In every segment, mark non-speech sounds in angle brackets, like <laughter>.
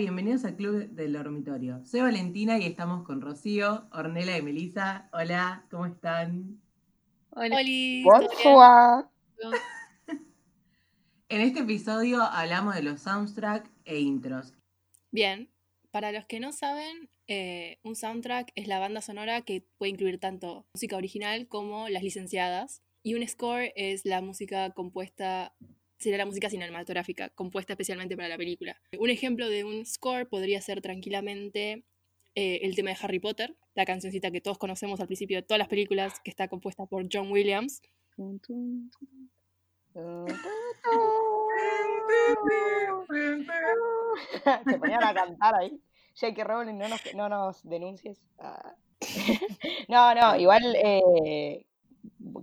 bienvenidos al Club del Dormitorio. Soy Valentina y estamos con Rocío, Ornela y Melisa. Hola, ¿cómo están? Hola. <laughs> En este episodio hablamos de los soundtrack e intros. Bien, para los que no saben, eh, un soundtrack es la banda sonora que puede incluir tanto música original como las licenciadas. Y un score es la música compuesta, sería la música cinematográfica, compuesta especialmente para la película. Un ejemplo de un score podría ser tranquilamente eh, el tema de Harry Potter, la cancioncita que todos conocemos al principio de todas las películas, que está compuesta por John Williams. <laughs> Se ponían a cantar ahí. J.K. Rowling, no nos, no denuncies. Ah. <laughs> no, no, igual eh,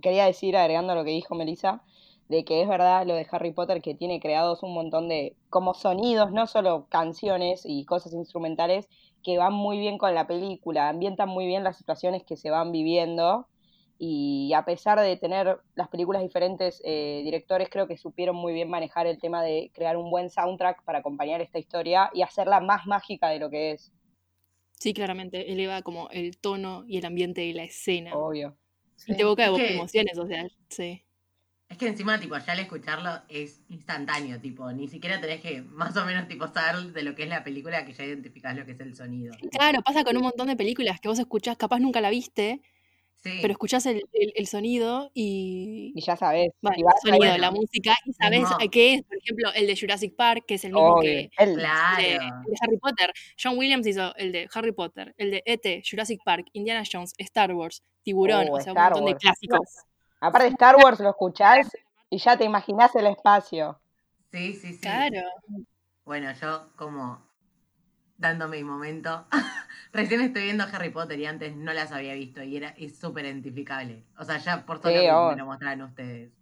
quería decir, agregando lo que dijo Melissa, de que es verdad lo de Harry Potter que tiene creados un montón de como sonidos, no solo canciones y cosas instrumentales que van muy bien con la película, ambientan muy bien las situaciones que se van viviendo y a pesar de tener las películas diferentes eh, directores, creo que supieron muy bien manejar el tema de crear un buen soundtrack para acompañar esta historia y hacerla más mágica de lo que es. Sí, claramente, eleva como el tono y el ambiente de la escena. Obvio. Y te evoca de emociones, o sea, sí. Es que encima, tipo, ya al escucharlo es instantáneo, tipo, ni siquiera tenés que más o menos, tipo, saber de lo que es la película que ya identificás lo que es el sonido. Claro, pasa con un montón de películas que vos escuchás, capaz nunca la viste, pero escuchás el, el, sonido y... Y ya sabes. el sonido, la música, y sabes qué es. Por ejemplo, el de Jurassic Park, que es el mismo que el, de, Harry Potter. John Williams hizo el de Harry Potter, el de E.T., Jurassic Park, Indiana Jones, Star Wars, Tiburón, oh, o sea, un montón de clásicos. Aparte de Star Wars lo escuchás y ya te imaginás el espacio. Sí, sí, sí. Claro. Bueno, yo como dándome mi momento. <laughs> Recién estoy viendo Harry Potter y antes no las había visto y era es súper identificable. O sea, ya por todo lo que me lo mostraron ustedes.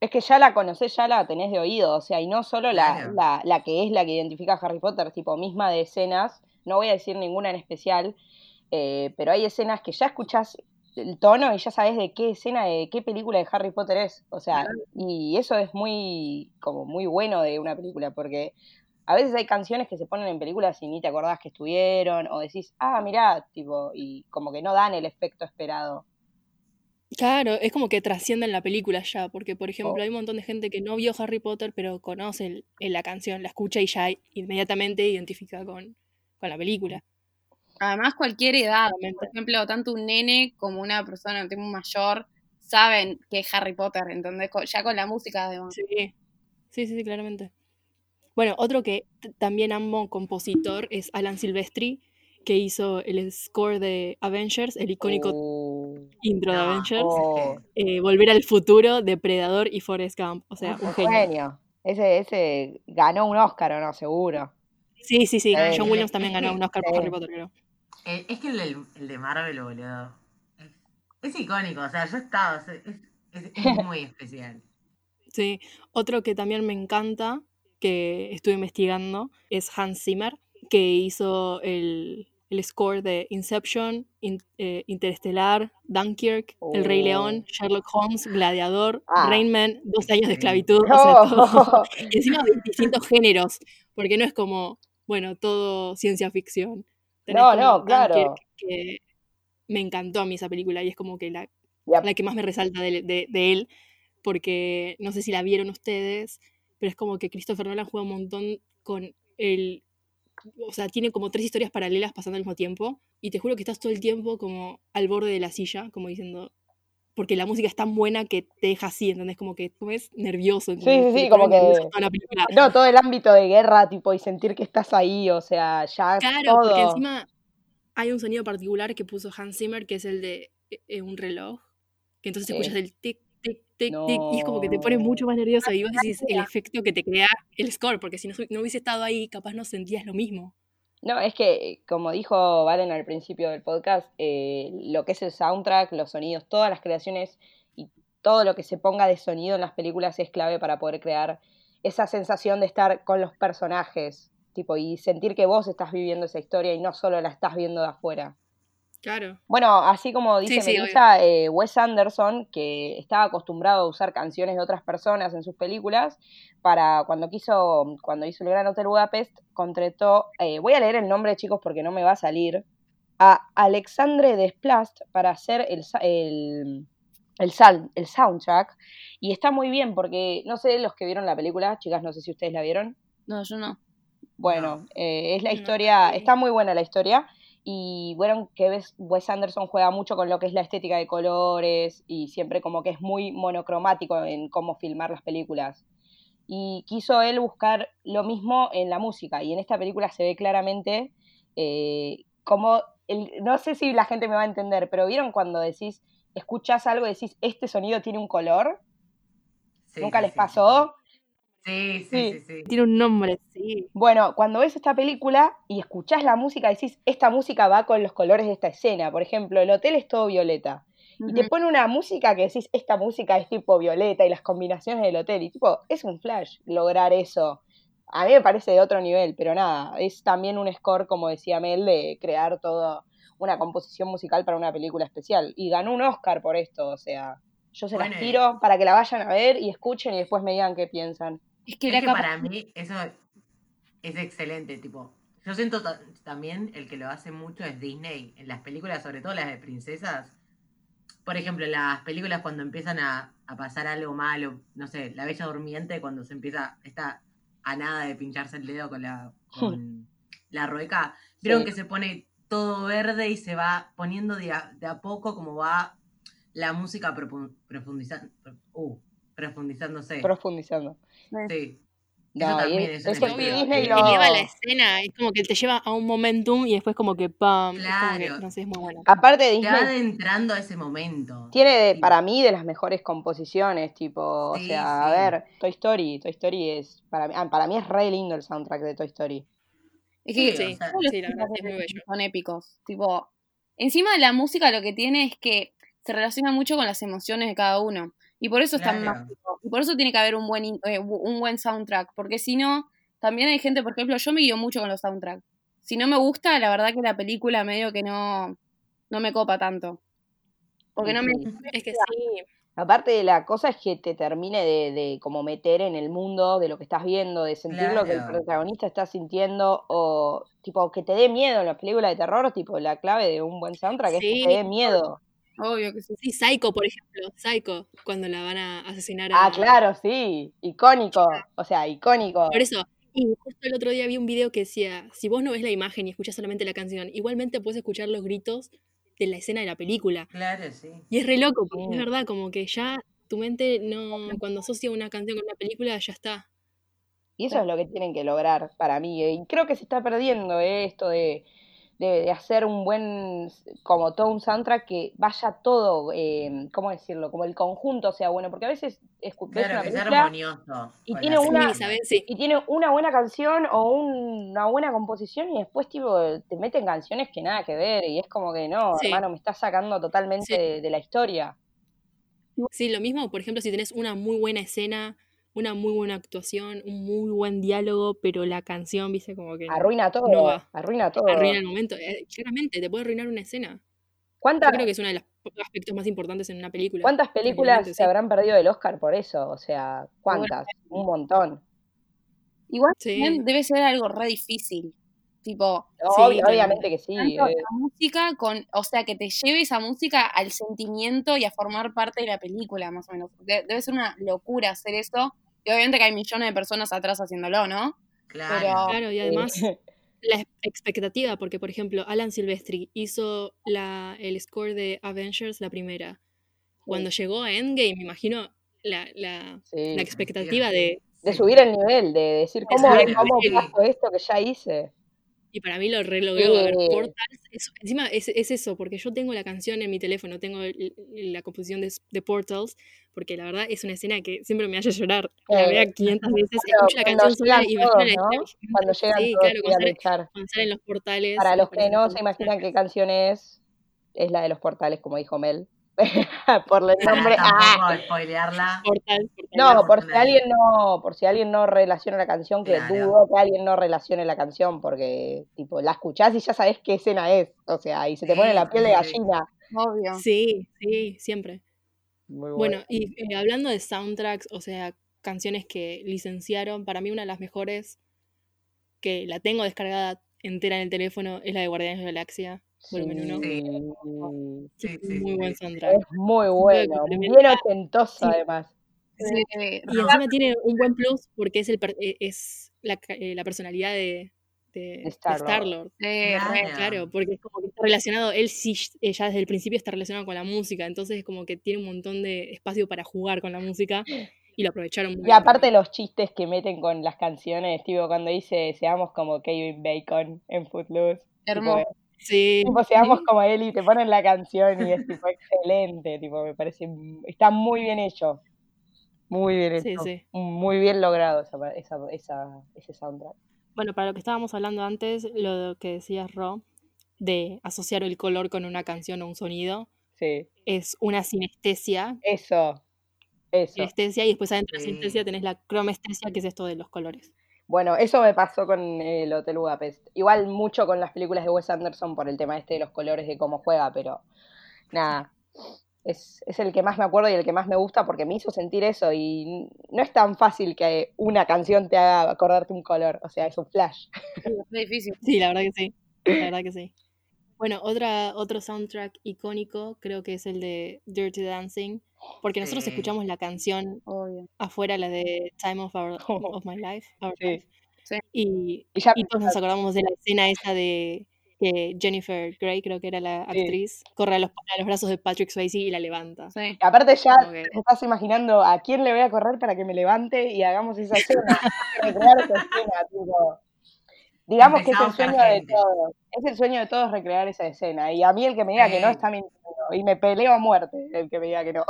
Es que ya la conocés, ya la tenés de oído, o sea, y no solo la, la, la, que es la que identifica a Harry Potter, tipo misma de escenas, no voy a decir ninguna en especial, eh, pero hay escenas que ya escuchás el tono y ya sabes de qué escena, de qué película de Harry Potter es, o sea, y eso es muy, como muy bueno de una película, porque a veces hay canciones que se ponen en películas y ni te acordás que estuvieron, o decís, ah, mirá, tipo, y como que no dan el efecto esperado. Claro, es como que trascienden la película ya, porque por ejemplo hay un montón de gente que no vio Harry Potter, pero conoce la canción, la escucha y ya inmediatamente identifica con, con la película. Además, cualquier edad, por ejemplo, tanto un nene como una persona un mayor saben que es Harry Potter, entonces ya con la música además. Sí, sí, sí, sí claramente. Bueno, otro que también amo compositor es Alan Silvestri, que hizo el score de Avengers, el icónico oh. intro de Avengers, oh. eh, Volver al futuro, Depredador y Forrest Gump. O sea, un genio. Ese, ese ganó un Oscar, ¿o no? Seguro. Sí, sí, sí. John Williams también ganó un Oscar por Harry Potter, creo. Eh, es que el, el, de Marvel, boludo. Es, es icónico, o sea, yo he estado, es, es <laughs> muy especial. Sí, otro que también me encanta que estuve investigando es Hans Zimmer, que hizo el, el score de Inception, eh, Interestelar, Dunkirk, El Rey León, oh. Sherlock Holmes, Gladiador, ah. Rain Man, Dos años de esclavitud, o sea, y <laughs> encima de distintos géneros, porque no es como, bueno, todo ciencia ficción. No, no, claro. que me encantó a mí esa película y es como que la, la que más me resalta de, de él, porque no sé si la vieron ustedes, pero es como que Christopher Nolan juega un montón con el... O sea, tiene como tres historias paralelas pasando al mismo tiempo y te juro que estás todo el tiempo como al borde de la silla, como diciendo, porque la música es tan buena que te deja así, ¿entendés? Como que tú ves nervioso. Sí, sí, sí, como que... No, todo el ámbito de guerra, tipo, y sentir que estás ahí, o sea, ya Claro, porque encima hay un sonido particular que puso Hans Zimmer, que es el de eh, un reloj, que entonces escuchas el tic, y es como que te pone mucho más nervioso y vos decís el efecto que te crea el score, porque si no, no hubiese estado ahí, capaz no sentías lo mismo. No, es que, como dijo Valen al principio del podcast, eh, lo que es el soundtrack, los sonidos, todas las creaciones y todo lo que se ponga de sonido en las películas es clave para poder crear esa sensación de estar con los personajes, tipo, y sentir que vos estás viviendo esa historia y no solo la estás viendo de afuera. Claro. Bueno, así como dice Sí, sí, Melissa, eh, Wes Anderson, que estaba acostumbrado a usar canciones de otras personas en sus películas, para cuando quiso, cuando hizo el Gran Hotel Budapest, contrató, eh, voy a leer el nombre, chicos, porque no me va a salir, a Alexandre Desplat para hacer el, el, el, sal- el soundtrack. Y está muy bien, porque no sé los que vieron la película, chicas, no sé si ustedes la vieron. No, yo no. Bueno, eh, es la No, historia, está muy buena la historia. Y bueno, que ves, Wes Anderson juega mucho con lo que es la estética de colores y siempre como que es muy monocromático en cómo filmar las películas. Y quiso él buscar lo mismo en la música. Y en esta película se ve claramente eh, como, el- no sé si la gente me va a entender, pero ¿vieron cuando decís, escuchás algo y decís, este sonido tiene un color? Sí, ¿Nunca les sí, pasó? Sí, Sí. sí, sí, sí. Tiene un nombre, sí. Bueno, cuando ves esta película y escuchás la música, decís, esta música va con los colores de esta escena. Por ejemplo, el hotel es todo violeta. Y te pone una música que decís, esta música es tipo violeta y las combinaciones del hotel. Y tipo, es un flash lograr eso. A mí me parece de otro nivel, pero nada, es también un score, como decía Mel, de crear toda una composición musical para una película especial. Y ganó un Oscar por esto, o sea, yo se Bueno, las tiro para que la vayan a ver y escuchen y después me digan qué piensan. Es que Es para mí eso es excelente, tipo, yo siento ta- también el que lo hace mucho es Disney, en las películas, sobre todo las de princesas. Por ejemplo, en las películas cuando empiezan a, a pasar algo malo, no sé, La Bella Durmiente, cuando se empieza, está a nada de pincharse el dedo con la, con la rueca, vieron Sí. que se pone todo verde y se va poniendo de a, de a poco como va la música profundizando, uh, profundizándose. Profundizando. sí. Eso No, también es- es sí, Disney que lo- eleva la escena, es como que te lleva a un momentum y después como que pam, es como que, Claro. no sé, es muy bueno. Aparte Te va Disney adentrando a ese momento. tiene de- Sí. para mí de las mejores composiciones, tipo, o Sí, sea, a sí. ver, Toy Story, Toy Story es, para mí, ah, para mí es re lindo el soundtrack de Toy Story. Es que Sí, Sí, o sea, todos los sí, la verdad, es muy bello. son épicos. Tipo, encima de la música lo que tiene es que se relaciona mucho con las emociones de cada uno. Y por eso es tan Claro. mágico. Y por eso tiene que haber un buen, eh, un buen soundtrack. Porque si no, también hay gente, por ejemplo, yo me guío mucho con los soundtracks. Si no me gusta, la verdad que la película medio que no, no me copa tanto. Porque no me... Es que sí, Aparte la cosa es que te termine de, de como meter en el mundo de lo que estás viendo, de sentir lo que el Claro. protagonista está sintiendo, o tipo que te dé miedo en las películas de terror, tipo la clave de un buen soundtrack es que te dé miedo. Obvio que sí. sí, Psycho, por ejemplo, Psycho, cuando la van a asesinar a... Ah, claro, sí, icónico, o sea, icónico. Por eso, y justo el otro día vi un video que decía, si vos no ves la imagen y escuchás solamente la canción, igualmente puedes escuchar los gritos de la escena de la película. Claro, sí. Y es re loco, porque Sí. es verdad, como que ya tu mente no, cuando asocia una canción con una película, ya está. Y eso es lo que tienen que lograr para mí. eh, Y creo que se está perdiendo eh, esto de, de- de hacer un buen, como todo un soundtrack que vaya todo, eh, ¿cómo decirlo? Como el conjunto sea bueno, porque a veces escu- ves Claro, una película armonioso. y tiene una-. Sí, ¿sabes? Sí. y tiene una buena canción o un- una buena composición y después tipo te meten canciones que nada que ver y es como que no, Sí. hermano, me estás sacando totalmente Sí. de, de la historia. Sí, lo mismo, por ejemplo, si tenés una muy buena escena, una muy buena actuación, un muy buen diálogo, pero la canción, viste, como que Arruina todo, no va. arruina todo. arruina el momento. Eh, claramente, te puede arruinar una escena. Yo ¿Cuántas, creo que es uno de los aspectos más importantes en una película. ¿Cuántas películas se sí. habrán perdido del Oscar por eso? O sea, ¿cuántas? Un montón. Igual Sí. debe ser algo re difícil. Tipo, Sí, Obvio- claro. obviamente que sí. eh. la música con, o sea, que te lleve esa música al sentimiento y a formar parte de la película, más o menos. De- debe ser una locura hacer eso. Y obviamente que hay millones de personas atrás haciéndolo, ¿no? Claro. Pero- Claro, y además <laughs> la ex- expectativa, porque por ejemplo, Alan Silvestri hizo la, el score de Avengers, la primera. Cuando llegó a Endgame, me imagino la, la, Sí. la expectativa de, De subir el nivel, de decir, De ¿cómo, cómo paso esto que ya hice? Y para mí lo re logró. A ver. Portals, es- encima es, es eso, porque yo tengo la canción en mi teléfono, tengo el- la composición de, de Portals, porque la verdad es una escena que siempre me hace llorar. La vea 500 <laughs> veces, Claro, escucho la canción sola y escena ¿no? Cuando llegan Sí, todos claro, cuando cuando salen los portales. Para me los que no se imaginan qué canción es, es la de los portales, como dijo Mel. <laughs> por el nombre. <laughs> Ah, spoilearla. no, por si alguien no, por si alguien no relaciona la canción, que dudo que alguien no relacione la canción, porque tipo la escuchás y ya sabes qué escena es. O sea, y se te pone la piel de gallina. Obvio. Sí, sí, siempre. bueno. y eh, hablando de soundtracks, o sea, canciones que licenciaron, para mí una de las mejores que la tengo descargada entera en el teléfono es la de Guardianes de la Galaxia, volumen 1. Sí. muy buen soundtrack. Es muy bueno, bien ochentoso además. Y encima tiene un buen plus porque es, el, e, es la, eh, la personalidad de, de Star-Lord. claro. porque es como que está relacionado, él sí ya desde el principio está relacionado con la música, entonces es como que tiene un montón de espacio para jugar con la música y lo aprovecharon muy Y aparte los chistes que meten con las canciones, tipo cuando dice seamos como Kevin Bacon en Footloose. Hermoso. Sí. Tipo, seamos como él y te ponen la canción y es tipo excelente, tipo, me parece, está muy bien hecho. Muy bien hecho. Muy bien logrado esa, esa, esa, ese soundtrack. Bueno, para lo que estábamos hablando antes, lo que decías, Ro, de asociar el color con una canción o un sonido, sí. es una sinestesia. Eso, eso. Sinestesia, y después adentro de la sinestesia tenés la cromestesia, que es esto de los colores. Bueno, eso me pasó con el Hotel Budapest. Igual mucho con las películas de Wes Anderson por el tema este de los colores, de cómo juega, pero nada, es, el que más me acuerdo y el que más me gusta porque me hizo sentir eso y no es tan fácil que una canción te haga acordarte un color, o sea, es un flash. es difícil. Sí, la verdad que sí, la verdad que sí. Bueno, otra, otro soundtrack icónico creo que es el de Dirty Dancing, porque nosotros escuchamos la canción afuera, la de Time of, our, of My Life, Y, y todos nos acordamos de la escena esa de que Jennifer Grey, creo que era la actriz, corre a los, brazos de Patrick Swayze y la levanta. Aparte ya te estás imaginando a quién le voy a correr para que me levante y hagamos esa escena. <laughs> recrear esa escena, tipo. Digamos que es el sueño de todos. Es el sueño de todos recrear esa escena. Y a mí el que me diga que no está mintiendo. Y me peleo a muerte el que me diga que no.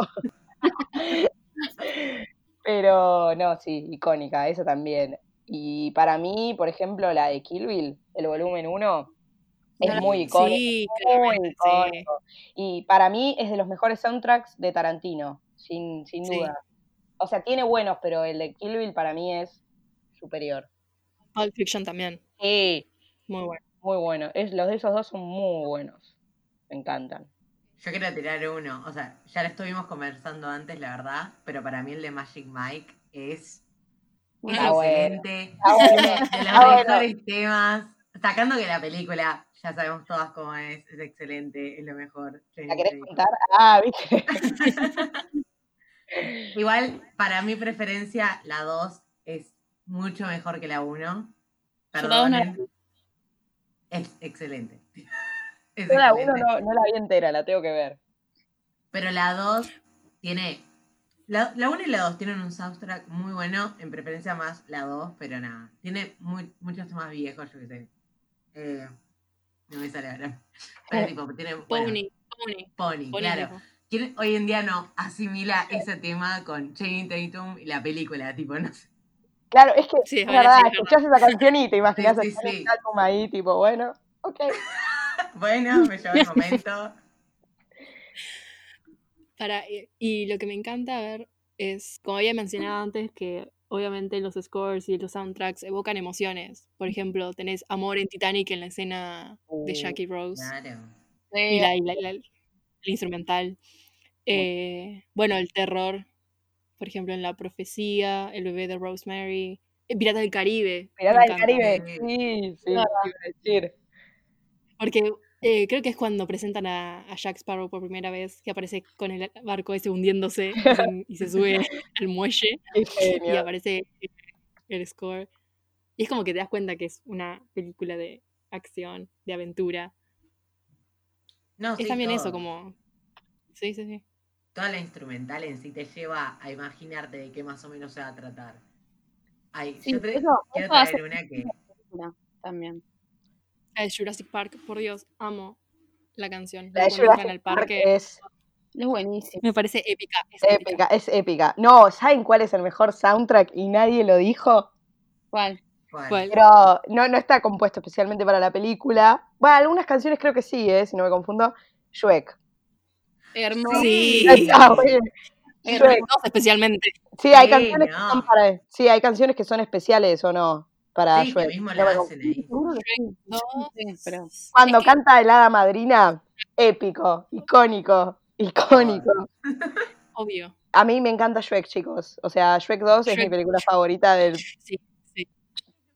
<laughs> Pero no, sí, icónica, esa también. Y para mí, por ejemplo, la de Kill Bill, el volumen 1, es muy icónico. Y para mí es de los mejores soundtracks de Tarantino, sin, sin duda. O sea, tiene buenos, pero el de Kill Bill para mí es superior. Pulp Fiction también. Sí. Muy bueno. Muy bueno. Es, los de esos dos son muy buenos. Me encantan. Yo quiero tirar uno. O sea, ya lo estuvimos conversando antes, la verdad. Pero para mí el de Magic Mike es, excelente. <laughs> de los mejores temas. Sacando que la película ya sabemos todas cómo es, es excelente, es lo mejor. ¿La querés contar? Ah, viste. <laughs> Igual, para mi preferencia, la 2 es mucho mejor que la 1. Perdón. Es excelente. Yo la 1 no, no, la vi entera, la tengo que ver. Pero la 2 tiene. La 1 y la 2 tienen un soundtrack muy bueno, en preferencia más la 2, pero nada. Tiene muy, muchos temas viejos, yo qué sé. Eh, no me sale ahora. Pero tipo, tiene. Pony, Pony. Pony, claro. ¿Quién hoy en día no asimila ese tema con Channing Tatum y la película? Tipo, no sé. Claro, es que sí, es verdad, escuchás esa canción y te imaginas sí, sí, ahí, tipo, bueno, ok. Bueno, me lleva el <laughs> momento. Para, y lo que me encanta ver es, como había mencionado antes, que obviamente los scores y los soundtracks evocan emociones. Por ejemplo, tenés amor en Titanic en la escena de uh, Jackie Rose. Claro. Y la, el instrumental. Eh, bueno, el terror, por ejemplo, en La Profecía, El bebé de Rosemary, eh, Pirata del Caribe. Pirata del Caribe, sí, sí, decir. Porque eh, creo que es cuando presentan a, Jack Sparrow por primera vez, que aparece con el barco ese hundiéndose y se, sube <laughs> al muelle y aparece el score. Y es como que te das cuenta que es una película de acción, de aventura. No, es también eso, como... Sí, sí, sí. Toda la instrumental en sí te lleva a imaginarte de qué más o menos se va a tratar. Ay, yo quiero traer una que... También. La de Jurassic Park, por Dios, amo la canción. La de Jurassic Park es... Es buenísima. Me parece épica. Es épica, es épica. No, ¿saben cuál es el mejor soundtrack y nadie lo dijo? ¿Cuál? ¿Cuál? Pero no, no está compuesto especialmente para la película. Bueno, algunas canciones creo que sí, ¿eh? si no me confundo. Shrek. Hermoso. Sí. <laughs> Está Shrek. especialmente. Sí, hay Sí, canciones que son para. Sí, hay canciones que son especiales o no. Para Sí, Shrek. mismo la hacen ahí. <laughs> Cuando canta el hada madrina, épico, icónico, icónico. <laughs> Obvio. A mí me encanta Shrek, chicos. O sea, Shrek 2 es mi película favorita del. <laughs> Sí, sí.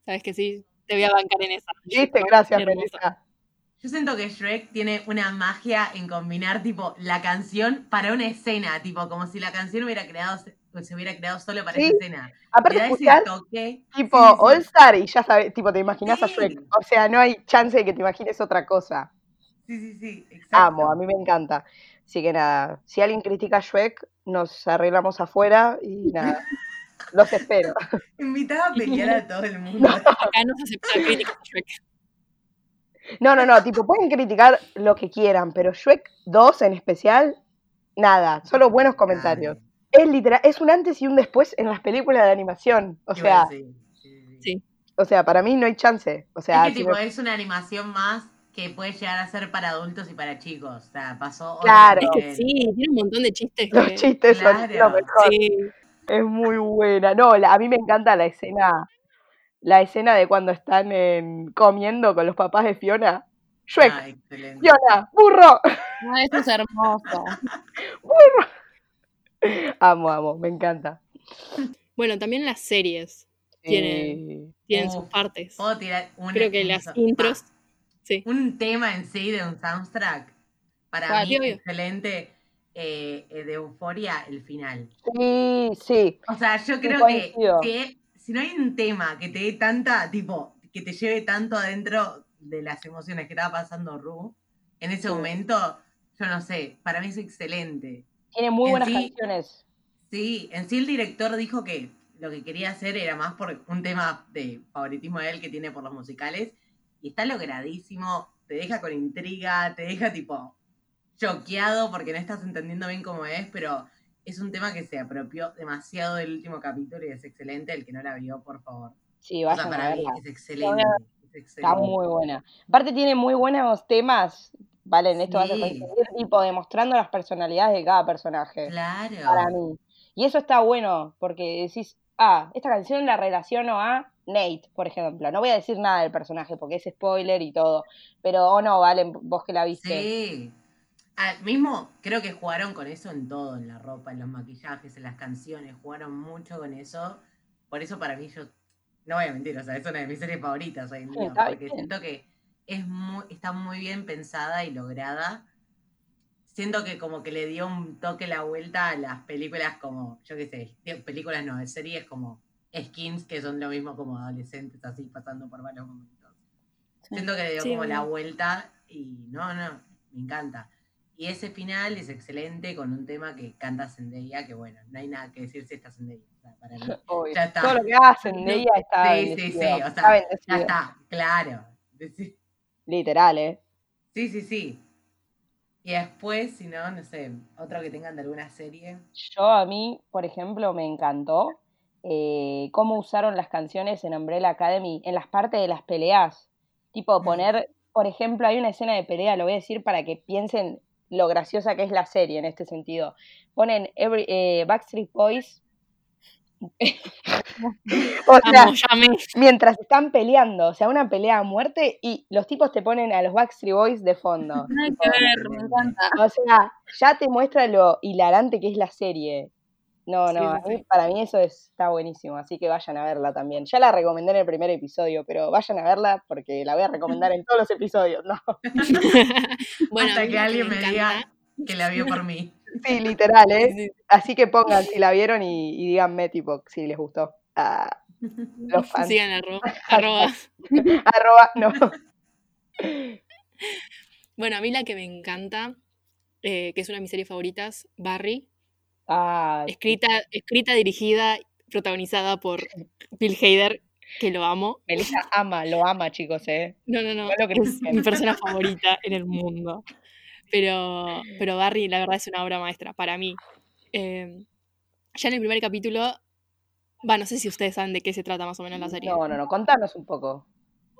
Sabes que sí, te voy a bancar en esa. ¿Viste? Gracias. Melissa. Yo siento que Shrek tiene una magia en combinar, tipo, la canción para una escena, tipo, como si la canción hubiera creado, se hubiera creado solo para Sí. esa escena. Le Aparte, ese escuchar toque. tipo Sí. All Star y ya sabes, tipo, te imaginas a. Shrek. O sea, no hay chance de que te imagines otra cosa. Sí, sí, sí, exacto. Amo, a mí me encanta. Así que nada, si alguien critica a Shrek, nos arreglamos afuera y nada. <laughs> Los espero. Invitaba a pelear a todo el mundo. Acá no se aceptan críticas a Shrek. No, no, no, tipo, pueden criticar lo que quieran, pero Shrek 2 en especial, nada, solo buenos comentarios. Es literal, es un antes y un después en las películas de animación. O sea, sí, sí, sí. Sí. o sea, para mí no hay chance. O sea, es que si tipo, me- es una animación más que puede llegar a ser para adultos y para chicos. O sea, pasó Claro. Es que sí, tiene un montón de chistes. los que- chistes son lo mejor. Sí, Es muy buena. No, la- a mí me encanta la escena, la escena de cuando están en- comiendo con los papás de Fiona. Shrek, Ah, excelente. Fiona, burro. No, eso es hermoso. <laughs> <laughs> Amo, amo, me encanta. Bueno, también las series Tiene- Sí. tienen sus partes. Puedo tirar una, Creo que las intros. Sí. Un tema en sí de un soundtrack. Para ¿Cuál? mí, Obvio. excelente. eh, eh, de Euforia, el final. Sí, sí. O sea, yo creo que, si no hay un tema que te dé tanta, tipo, que te lleve tanto adentro de las emociones que estaba pasando Ru, en ese Sí. momento, yo no sé, para mí es excelente. Tiene muy En buenas sí- canciones. Sí, en sí el director dijo que lo que quería hacer era más por un tema de favoritismo de él que tiene por los musicales, y está logradísimo, te deja con intriga, te deja tipo choqueado porque no estás entendiendo bien cómo es, pero es un tema que se apropió demasiado del último capítulo y es excelente. El que no la vio, por favor. Sí, O sea, vayan a mí verla. es excelente. es Está muy buena. Aparte tiene muy buenos temas. Vale, en esto vas a Sí. coincidir, tipo, demostrando las personalidades de cada personaje. Claro. Para mí. Y eso está bueno, porque decís, ah, esta canción la relaciono a Nate, por ejemplo. No voy a decir nada del personaje porque es spoiler y todo. Pero, o no, Valen, vos que la viste. Sí. Ah, mismo creo que jugaron con eso en todo, en la ropa, en los maquillajes, en las canciones, jugaron mucho con eso. Por eso para mí yo, no voy a mentir, o sea, es una de mis series favoritas hoy en Sí, día, porque bien. siento que es muy, está muy bien pensada y lograda. Siento que como que le dio un toque la vuelta a las películas como, yo qué sé, películas no, series como Skins, que son lo mismo como adolescentes así pasando por varios momentos. Sí. Siento que le dio Sí, como la vuelta y no, no, me encanta. Y ese final es excelente con un tema que canta Zendaya, que bueno, no hay nada que decir si está Zendaya. O sea, para mí, <laughs> Obvio. Ya está. Todo lo que No, ella está sí, sí, bendecido. sí, o sea, ya está, claro. Literal, ¿eh? sí, sí. sí. Y después, si no, no sé, otro que tengan de alguna serie. Yo a mí, por ejemplo, me encantó eh, cómo usaron las canciones en Umbrella Academy en las partes de las peleas. Tipo, poner, por ejemplo, hay una escena de pelea, lo voy a decir para que piensen lo graciosa que es la serie en este sentido. Ponen every, eh, Backstreet Boys. <laughs> o sea, Amo, mientras están peleando, o sea, una pelea a muerte y los tipos te ponen a los Backstreet Boys de fondo. <laughs> No hay que ver, me encanta. O sea, ya te muestra lo hilarante que es la serie. No, no, sí, a mí- sí. para mí eso está buenísimo, así que vayan a verla también. Ya la recomendé en el primer episodio, pero vayan a verla porque la voy a recomendar en todos los episodios, ¿no? <laughs> bueno, Hasta que alguien me encanta- diga que la vio por mí. Sí, literal, <laughs> ¿eh? sí, Así que pongan si la vieron y, y díganme, tipo, si les gustó. Ah, los <laughs> fans. Sigan arro- arroba. <laughs> Arroba, no. Bueno, a mí la que me encanta, eh, que es una de mis series favoritas, Barry, Ah, escrita, escrita, dirigida, protagonizada por Bill Hader, que lo amo. Melissa ama, lo ama, chicos, ¿eh? No, no, no, No lo es critiquen. mi persona favorita en el mundo. Pero, pero Barry, la verdad, es una obra maestra para mí. Eh, ya en el primer capítulo, va, no sé si ustedes saben de qué se trata más o menos la serie. No, no, no, contanos un poco.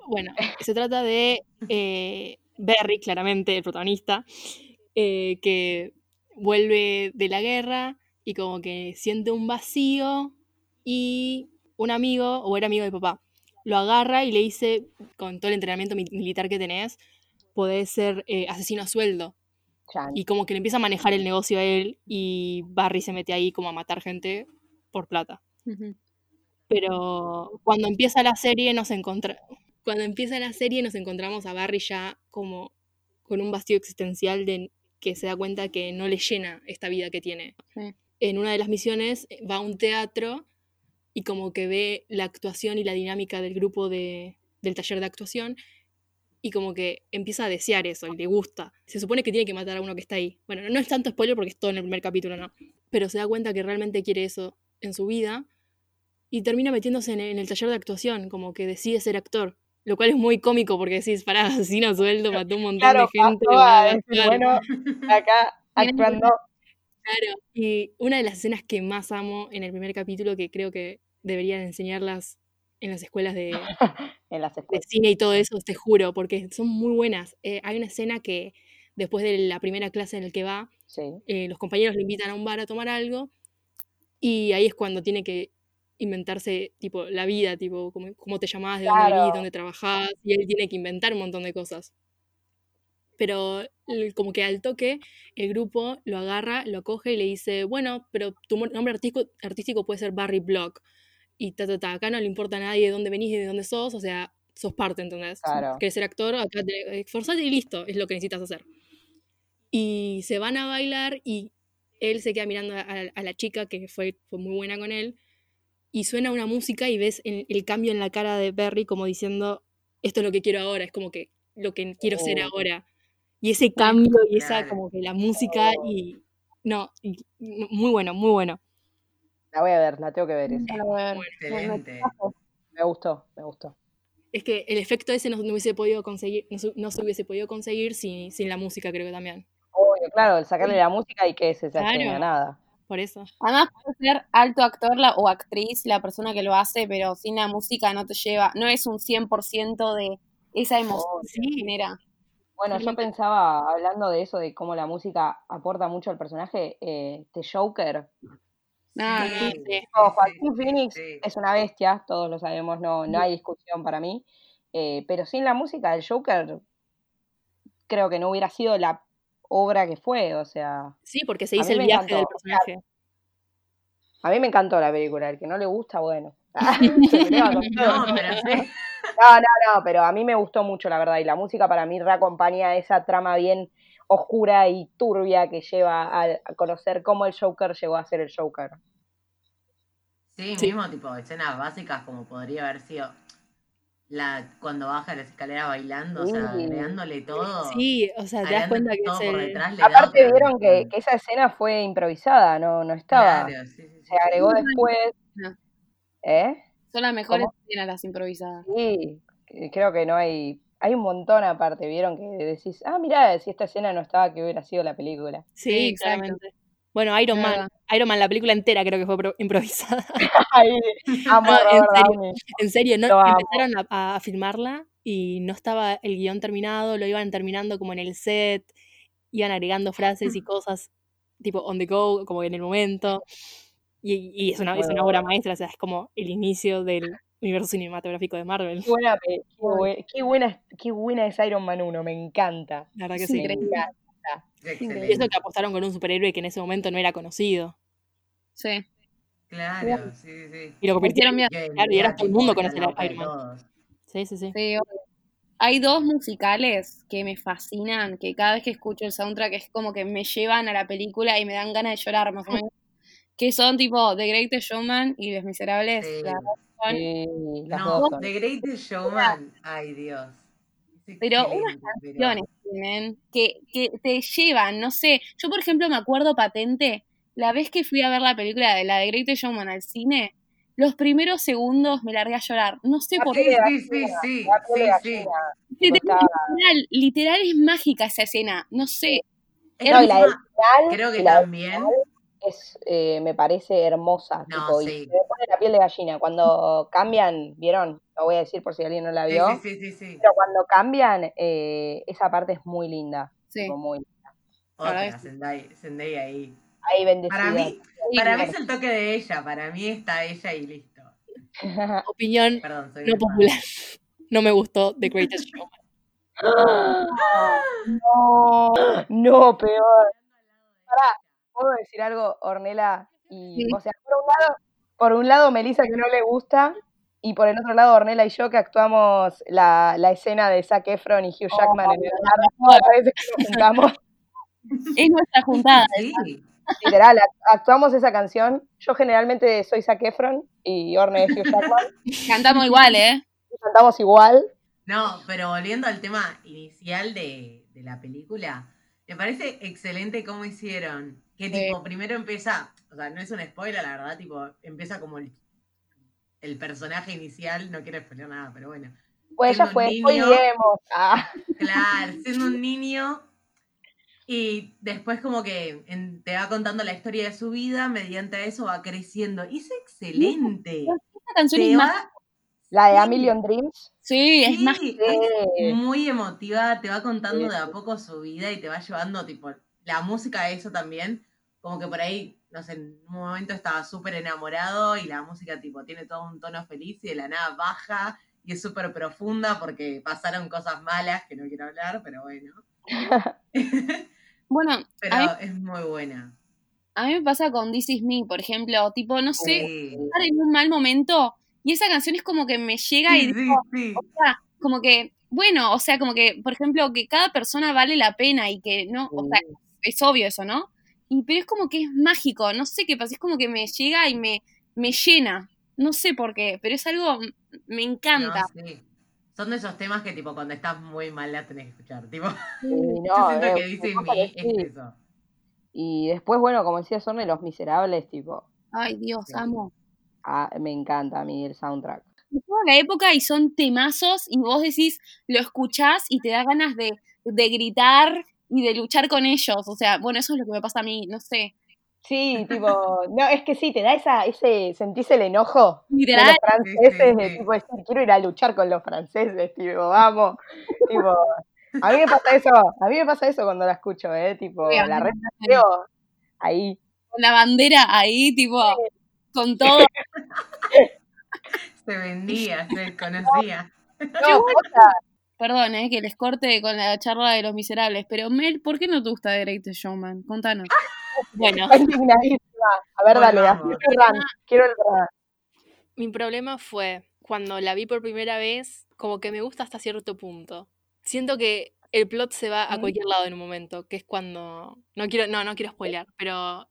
Bueno, se trata de eh, Barry, claramente, el protagonista, eh, que vuelve de la guerra y como que siente un vacío y un amigo, o era amigo de papá, lo agarra y le dice, con todo el entrenamiento militar que tenés, podés ser eh, asesino a sueldo. Y como que le empieza a manejar el negocio a él y Barry se mete ahí como a matar gente por plata. Pero cuando empieza la serie nos encontramos cuando empieza la serie nos encontramos a Barry ya como con un vacío existencial de que se da cuenta que no le llena esta vida que tiene. En una de las misiones va a un teatro y como que ve la actuación y la dinámica del grupo de, del taller de actuación y como que empieza a desear eso y le gusta. Se supone que tiene que matar a uno que está ahí. Bueno, no es tanto spoiler porque es todo en el primer capítulo, ¿no? Pero se da cuenta que realmente quiere eso en su vida y termina metiéndose en, el taller de actuación, como que decide ser actor. Lo cual es muy cómico porque decís, pará, <laughs> asesino sueldo, mató un montón de gente. bueno, acá <laughs> actuando. Claro, y una de las escenas que más amo en el primer capítulo, que creo que deberían enseñarlas en las escuelas de, <laughs> en las cine y todo eso, te juro, porque son muy buenas. Eh, hay una escena que después de la primera clase en la que va, eh, los compañeros le invitan a un bar a tomar algo y ahí es cuando tiene que inventarse tipo la vida, tipo cómo, te llamabas, de dónde venís, dónde trabajás, y él tiene que inventar un montón de cosas. Pero como que al toque el grupo lo agarra, lo coge y le dice, bueno, pero tu nombre artístico, artístico puede ser Barry Block. Y ta, ta, ta, acá no le importa a nadie de dónde venís y de dónde sos, o sea, sos parte, ¿entendés? Claro. Quieres ser actor, acá te esforzate y listo, es lo que necesitas hacer. Y se van a bailar y él se queda mirando a, la chica que fue, fue muy buena con él y suena una música y ves el, cambio en la cara de Berry como diciendo, esto es lo que quiero ahora, es como que lo que quiero ser oh. ahora. Y ese cambio y esa como que la música oh. y... No, muy bueno, muy bueno. La voy a ver, la tengo que ver. Esa. Excelente. Me gustó, me gustó. Es que el efecto ese no, hubiese podido conseguir, no, se hubiese podido conseguir sin, sin la música, creo que también. Obvio, claro, el sacarle la música y que se, se claro. nada por eso. Además puede ser alto actor o actriz la persona que lo hace, pero sin la música no te lleva, no es un 100% de esa emoción que genera. Bueno, yo pensaba, hablando de eso, de cómo la música aporta mucho al personaje, eh, The Joker. Ah, sí, sí, Joaquín Phoenix es una bestia, todos lo sabemos, no, no hay discusión para mí. Eh, pero sin la música del Joker, creo que no hubiera sido la obra que fue, o sea. Sí, porque se dice el viaje del personaje. A mí me encantó la película, el que no le gusta, bueno. <laughs> <laughs> no, pero sí. <laughs> No, no, no, pero a mí me gustó mucho, la verdad, y la música para mí reacompaña esa trama bien oscura y turbia que lleva a, conocer cómo el Joker llegó a ser el Joker. Sí, mismo tipo escenas básicas como podría haber sido la cuando baja la escalera bailando, o sea, agregándole todo. Sí, o sea, te das cuenta que se... Aparte vieron que, que, esa escena fue improvisada, no, no estaba. se agregó después. ¿Eh? Son las mejores escenas las improvisadas. Sí, creo que no hay. Hay un montón aparte, vieron que decís, ah, mira, si esta escena no estaba, que hubiera sido la película. Sí, exactamente. Bueno, Iron Man, Iron Man, la película entera creo que fue improvisada. <laughs> <laughs> en, serio, no, empezaron a, filmarla y no estaba el guion terminado, lo iban terminando como en el set, iban agregando frases y <laughs> cosas tipo on the go, como en el momento. Y, es, una, es una obra maestra, o sea, es como el inicio del universo cinematográfico de Marvel. Qué buena, qué, buena, qué buena es Iron Man 1, me encanta. La verdad que sí. Y eso que apostaron con un superhéroe que en ese momento no era conocido. Sí. Claro, sí, sí. Y lo convirtieron bien. Claro, y ahora todo el mundo conoce a Iron Man. Sí, sí, sí. hay dos musicales que me fascinan, que cada vez que escucho el soundtrack es como que me llevan a la película y me dan ganas de llorar, más o menos. Que son tipo The Greatest Showman y Les Miserables. Sí. No, The Greatest Showman, ay Dios. Pero unas canciones tienen que, que te llevan, no sé. Yo, por ejemplo, me acuerdo patente, la vez que fui a ver la película de la de Great Showman al cine, los primeros segundos me largué a llorar. No sé por qué. Sí, sí, sí. sí, Literal, literal es mágica esa escena. No sé. No, la creo que también es, eh, me parece hermosa. tipo, y me pone la piel de gallina. Cuando cambian, ¿vieron? Lo voy a decir por si alguien no la vio. Sí, sí, sí, Pero cuando cambian, eh, esa parte es muy linda. Sí. muy linda. Otra, Zendaya, ahí. Ahí bendecida. Para mí, para mí es el toque de ella, para mí está ella y listo. <laughs> Opinión no popular. No me gustó The Greatest <laughs> Showman. No, no, peor. Pará, ¿puedo decir algo, Ornela? Y, O sea, por un lado, por un lado, Melissa que no le gusta, y por el otro lado, Ornella y yo que actuamos la, la escena de Zac Efron y Hugh Jackman en el <laughs> todas las veces que nos juntamos. Es nuestra juntada. Sí. Literal, actuamos esa canción. Yo generalmente soy Zac Efron y Orne es Hugh Jackman. <laughs> Cantamos igual, ¿eh? Cantamos igual. No, pero volviendo al tema inicial de, de la película, me parece excelente cómo hicieron. Que tipo, primero empieza, o sea, no es un spoiler, la verdad, tipo, empieza como el el personaje inicial, no quiero explicar nada, pero bueno. Pues ya fue, niño, ah. Claro, siendo un <laughs> niño y después como que te va contando la historia de su vida, mediante eso va creciendo. Y es excelente. Esta canción es más... La de A Million Dreams. Sí, es más... muy emotiva, te va contando de a poco su vida y te va llevando, tipo, la música de eso también, como que por ahí no sé, en un momento estaba súper enamorado y la música tipo tiene todo un tono feliz y de la nada baja y es súper profunda porque pasaron cosas malas que no quiero hablar, pero bueno. <laughs> bueno, <laughs> pero es muy buena. A mí me pasa con This Is Me, por ejemplo, tipo, no sé, estar en un mal momento y esa canción es como que me llega y digo, o sea, como que, bueno, o sea, como que, por ejemplo, que cada persona vale la pena y que no, o sea, es obvio eso, ¿no? Y, pero es como que es mágico, no sé qué pasa, es como que me llega y me, me llena. No sé por qué, pero es algo, me encanta. Son de esos temas que tipo cuando estás muy mal la tenés que escuchar. Tipo, <laughs> yo siento eh, que dice mi es eso. Y después, bueno, como decía, son de los miserables, tipo. Ay, Dios, amo. Ah, me encanta a mí el soundtrack. Es toda la época y son temazos y vos decís, lo escuchás y te da ganas de, de gritar y de luchar con ellos. O sea, bueno, eso es lo que me pasa a mí, no sé. Sí, tipo, no, es que sí, te da esa, ese, sentís el enojo de los franceses, de tipo, decir, quiero ir a luchar con los franceses, tipo, vamos, tipo, a mí me pasa eso, a mí me pasa eso cuando la escucho, eh, tipo, la red ahí. Con la bandera ahí, tipo, con todo. <laughs> se vendía, se conocía. No, Perdón, eh, que les corte con la charla de los miserables, pero Mel, ¿por qué no te gusta The Greatest Showman? Contanos. <laughs> bueno. A ver, dale, quiero el Mi problema fue cuando la vi por primera vez, como que me gusta hasta cierto punto. Siento que el plot se va a mm. cualquier lado en un momento, que es cuando. No quiero, no, no quiero spoilear, pero.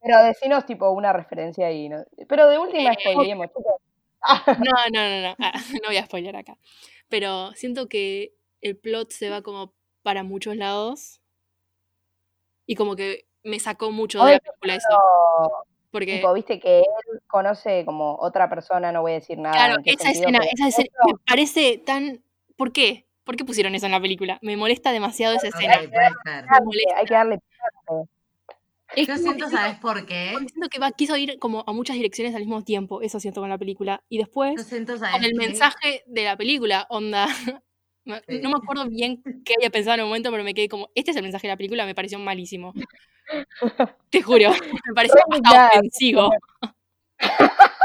Pero decinos tipo una referencia ahí, ¿no? Pero de última eh, spoileemos, <laughs> No, no, no, no. Ah, <laughs> no voy a spoilear acá pero siento que el plot se va como para muchos lados y como que me sacó mucho de la película eso. Porque viste que él conoce como otra persona, no voy a decir nada. Claro, esa escena, esa escena me parece tan ¿por qué? ¿Por qué pusieron eso en la película? Me molesta demasiado esa escena. Hay, hay que darle yo siento, ¿sabes por qué? siento que va, quiso ir como a muchas direcciones al mismo tiempo, eso siento con la película. Y después, con el mensaje de la película, onda, <laughs> no me acuerdo bien qué había pensado en el momento, pero me quedé como, este es el mensaje de la película, me pareció malísimo. Te juro, <laughs> me pareció hasta ofensivo. <laughs>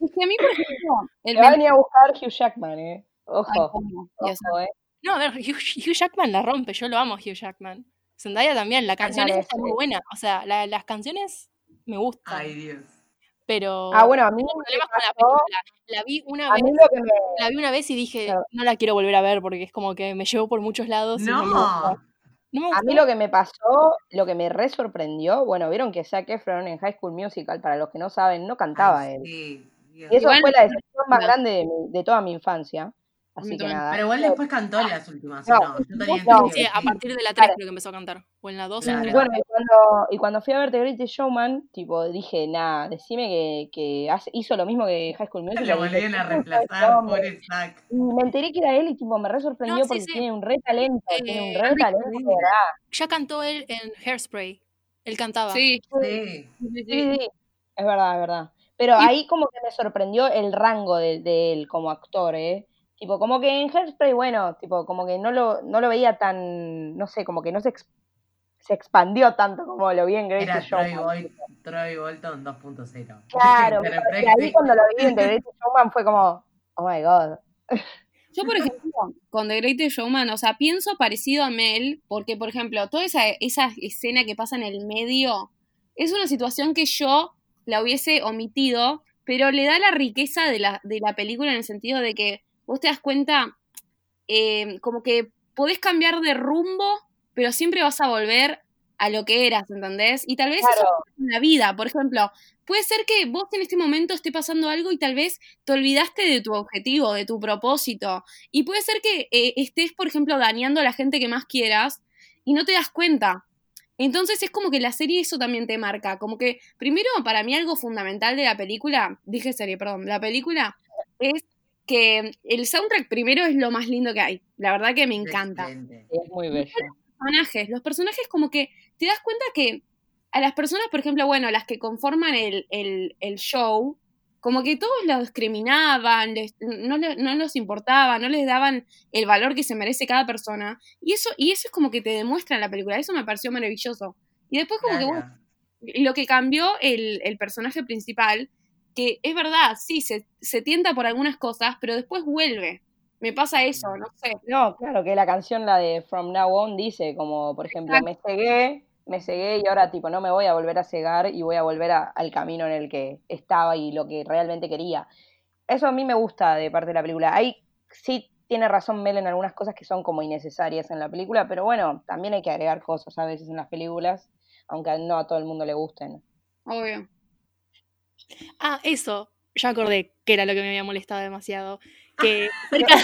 Es que a mí, por ejemplo, el va a venir a buscar Hugh Jackman, ¿eh? Ojo. ojo eh. No, a ver, Hugh, Jackman la rompe, yo lo amo, Hugh Jackman. Zendaya también, la canción está muy buena. O sea, las canciones me gustan. Ay, Dios. Pero. Ah, bueno, a mí. Problemas con la película. La vi una vez. La vi una vez y dije, no la quiero volver a ver porque es como que me llevó por muchos lados. No. no a mí lo que me pasó, lo que me re sorprendió, bueno, vieron que Zac Efron en High School Musical, para los que no saben, no cantaba él. Sí, y eso fue la decisión más grande de, de toda mi infancia. Así que nada. Pero igual después cantó en las últimas. No, no, sí, a partir de la 3 creo que empezó a cantar. O en la 2 Bueno, y cuando, y cuando fui a ver The Greatest Showman, tipo, dije, nada, decime que, que hizo lo mismo que High School Musical. Lo volvieron a reemplazar por Zack. Y me enteré que era él y tipo, me re sorprendió porque tiene un re talento, tiene un re eh, talento, ¿verdad? Ya cantó él en Hairspray. Él cantaba. Sí, sí. Sí, sí. Es verdad, es verdad. Pero ahí como que me sorprendió el rango de, de él como actor, ¿eh? Tipo, como que en Hairspray, bueno, tipo, como que no lo, no lo veía tan, no sé, como que no se se expandió tanto como lo vi en Era Greatest Troy, Showman. Boy- Troy Bolton 2.0. Claro, Pero <laughs> y ahí cuando lo vi en The Greatest Showman fue como, oh my god. Yo, por ejemplo, con The Greatest Showman, o sea, pienso parecido a Mel, porque, por ejemplo, toda esa, esa escena que pasa en el medio es una situación que yo la hubiese omitido, pero le da la riqueza de la, de la película en el sentido de que vos te das cuenta, eh, como que podés cambiar de rumbo, pero siempre vas a volver a lo que eras, ¿entendés? Y tal vez eso en la vida, por ejemplo, puede ser que vos en este momento esté pasando algo y tal vez te olvidaste de tu objetivo, de tu propósito. Y puede ser que eh, estés, por ejemplo, dañando a la gente que más quieras y no te das cuenta. Entonces es como que la serie eso también te marca. Como que, primero, para mí algo fundamental de la película, dije serie, perdón, la película es que el soundtrack primero es lo más lindo que hay. La verdad que me encanta Excelente. Es muy bello. personajes. Los personajes como que te das cuenta que a las personas, por ejemplo, bueno, las que conforman el, el, el show, como que todos los discriminaban, les- no, no los importaba, no les daban el valor que se merece cada persona. Y eso, y eso es como que te demuestra en la película. Eso me pareció maravilloso. Y después como que, bueno, lo que cambió el, el personaje principal, que es verdad, sí, se, se tienta por algunas cosas, pero después vuelve. Me pasa eso, no sé. No, claro, que la canción, la de From Now On, dice como, por ejemplo, me cegué, me cegué y ahora tipo no me voy a volver a cegar y voy a volver a- al camino en el que estaba y lo que realmente quería. Eso a mí me gusta de parte de la película. Ahí sí tiene razón Mel en algunas cosas que son como innecesarias en la película, pero bueno, también hay que agregar cosas a veces en las películas, aunque no a todo el mundo le gusten. Obvio. Ah, eso. Ya acordé que era lo que me había molestado demasiado. <laughs> Que cerca,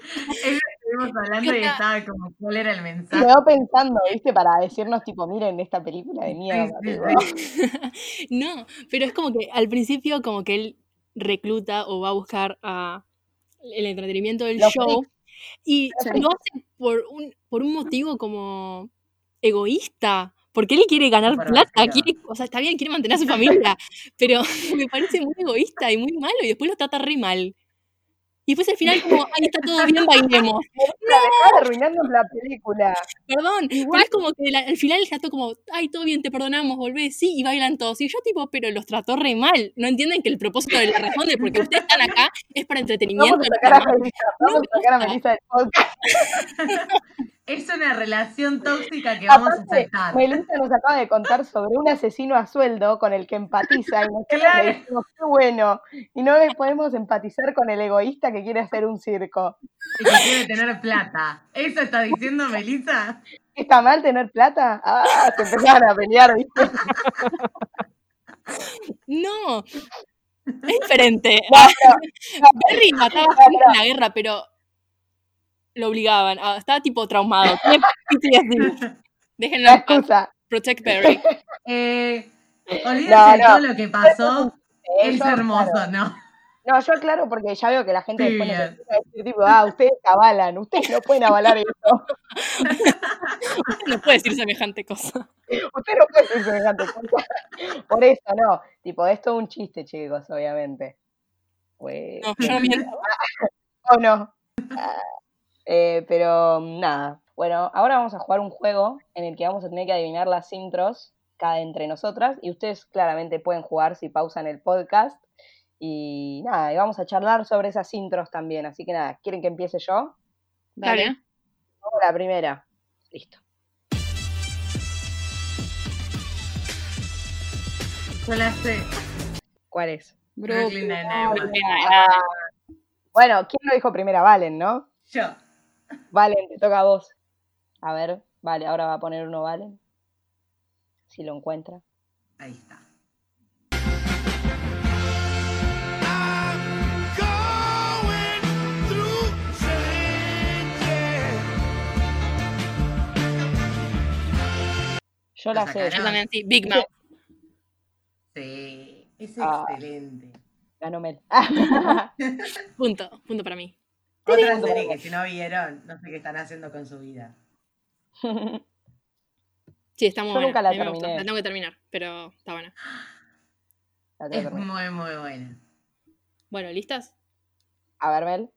Estuvimos hablando y estaba como, ¿cuál era el Me mensaje? quedó pensando, ¿viste? Para decirnos tipo, miren esta película de mierda. Sí, sí, tipo. sí. <laughs> no, pero es como que al principio como que él recluta o va a buscar a el entretenimiento del Los show y Los lo hace por un, por un motivo como egoísta. Porque él quiere ganar plata, quiere, o sea, está bien, quiere mantener a su familia, <laughs> pero <laughs> me parece muy egoísta y muy malo y después lo trata re mal. Y después al final como, ahí está todo bien, bailemos. <laughs> De arruinarnos la película. Perdón, Igual- pero es como que la- al final está todo como, ay, todo bien, te perdonamos, volvés, sí, y bailan todos. Y yo tipo, pero los trató re mal. No entienden que el propósito de la razón de porque ustedes están acá es para entretenimiento. Vamos a sacar a. Melissa, vamos a sacar a Melissa del podcast. <laughs> Es una relación tóxica que vamos a aceptar. Melissa nos acaba de contar sobre un asesino a sueldo con el que empatiza y nosotros Claro. le decimos, qué bueno, y no le podemos empatizar con el egoísta que quiere hacer un circo. Y que quiere tener plata. ¿Eso está diciendo Melissa? ¿Está mal tener plata? Ah, se empezaron a pelear, ¿viste? No, es diferente. <laughs> No, no, Barry mataba gente en la guerra, pero lo obligaban. Ah, estaba tipo traumado. <laughs> Déjenlo la excusa. Protect <laughs> Barry. Eh, olvídense de todo lo que pasó. Es Eso, hermoso, claro. ¿no? No, yo aclaro porque ya veo que la gente Sí, después bien. empieza a decir, tipo, ah, ustedes avalan, ustedes no pueden avalar <laughs> eso. No puede decir semejante cosa. Usted no puede decir semejante cosa. Por eso, no. Tipo, esto es un chiste, chicos, obviamente. Pues, No, yo no miento. <laughs> o no. Ah, eh, pero nada. Bueno, ahora vamos a jugar un juego en el que vamos a tener que adivinar las intros cada entre nosotras. Y ustedes claramente pueden jugar si pausan el podcast. Y nada, y vamos a charlar sobre esas intros también. Así que nada, ¿quieren que empiece yo? Dale. Dale. Vamos a la primera. Listo. Yo la sé. ¿Cuál es? Brooklyn. Bueno, ¿quién lo dijo primero? Valen, ¿no? Yo. Valen, te toca a vos. A ver, vale, ahora va a poner uno Valen. Si lo encuentra. Ahí está. Yo la sé, Yo también, sí. Big Mouth. Sí. Es Ah. excelente. ganó Mel. <laughs> Punto. Punto para mí. Otra serie que si no vieron, no sé qué están haciendo con su vida. <laughs> Sí, está muy Yo buena. nunca la terminé. La tengo que terminar, pero está buena. Es muy, muy buena. Bueno, ¿listas? A ver, Mel.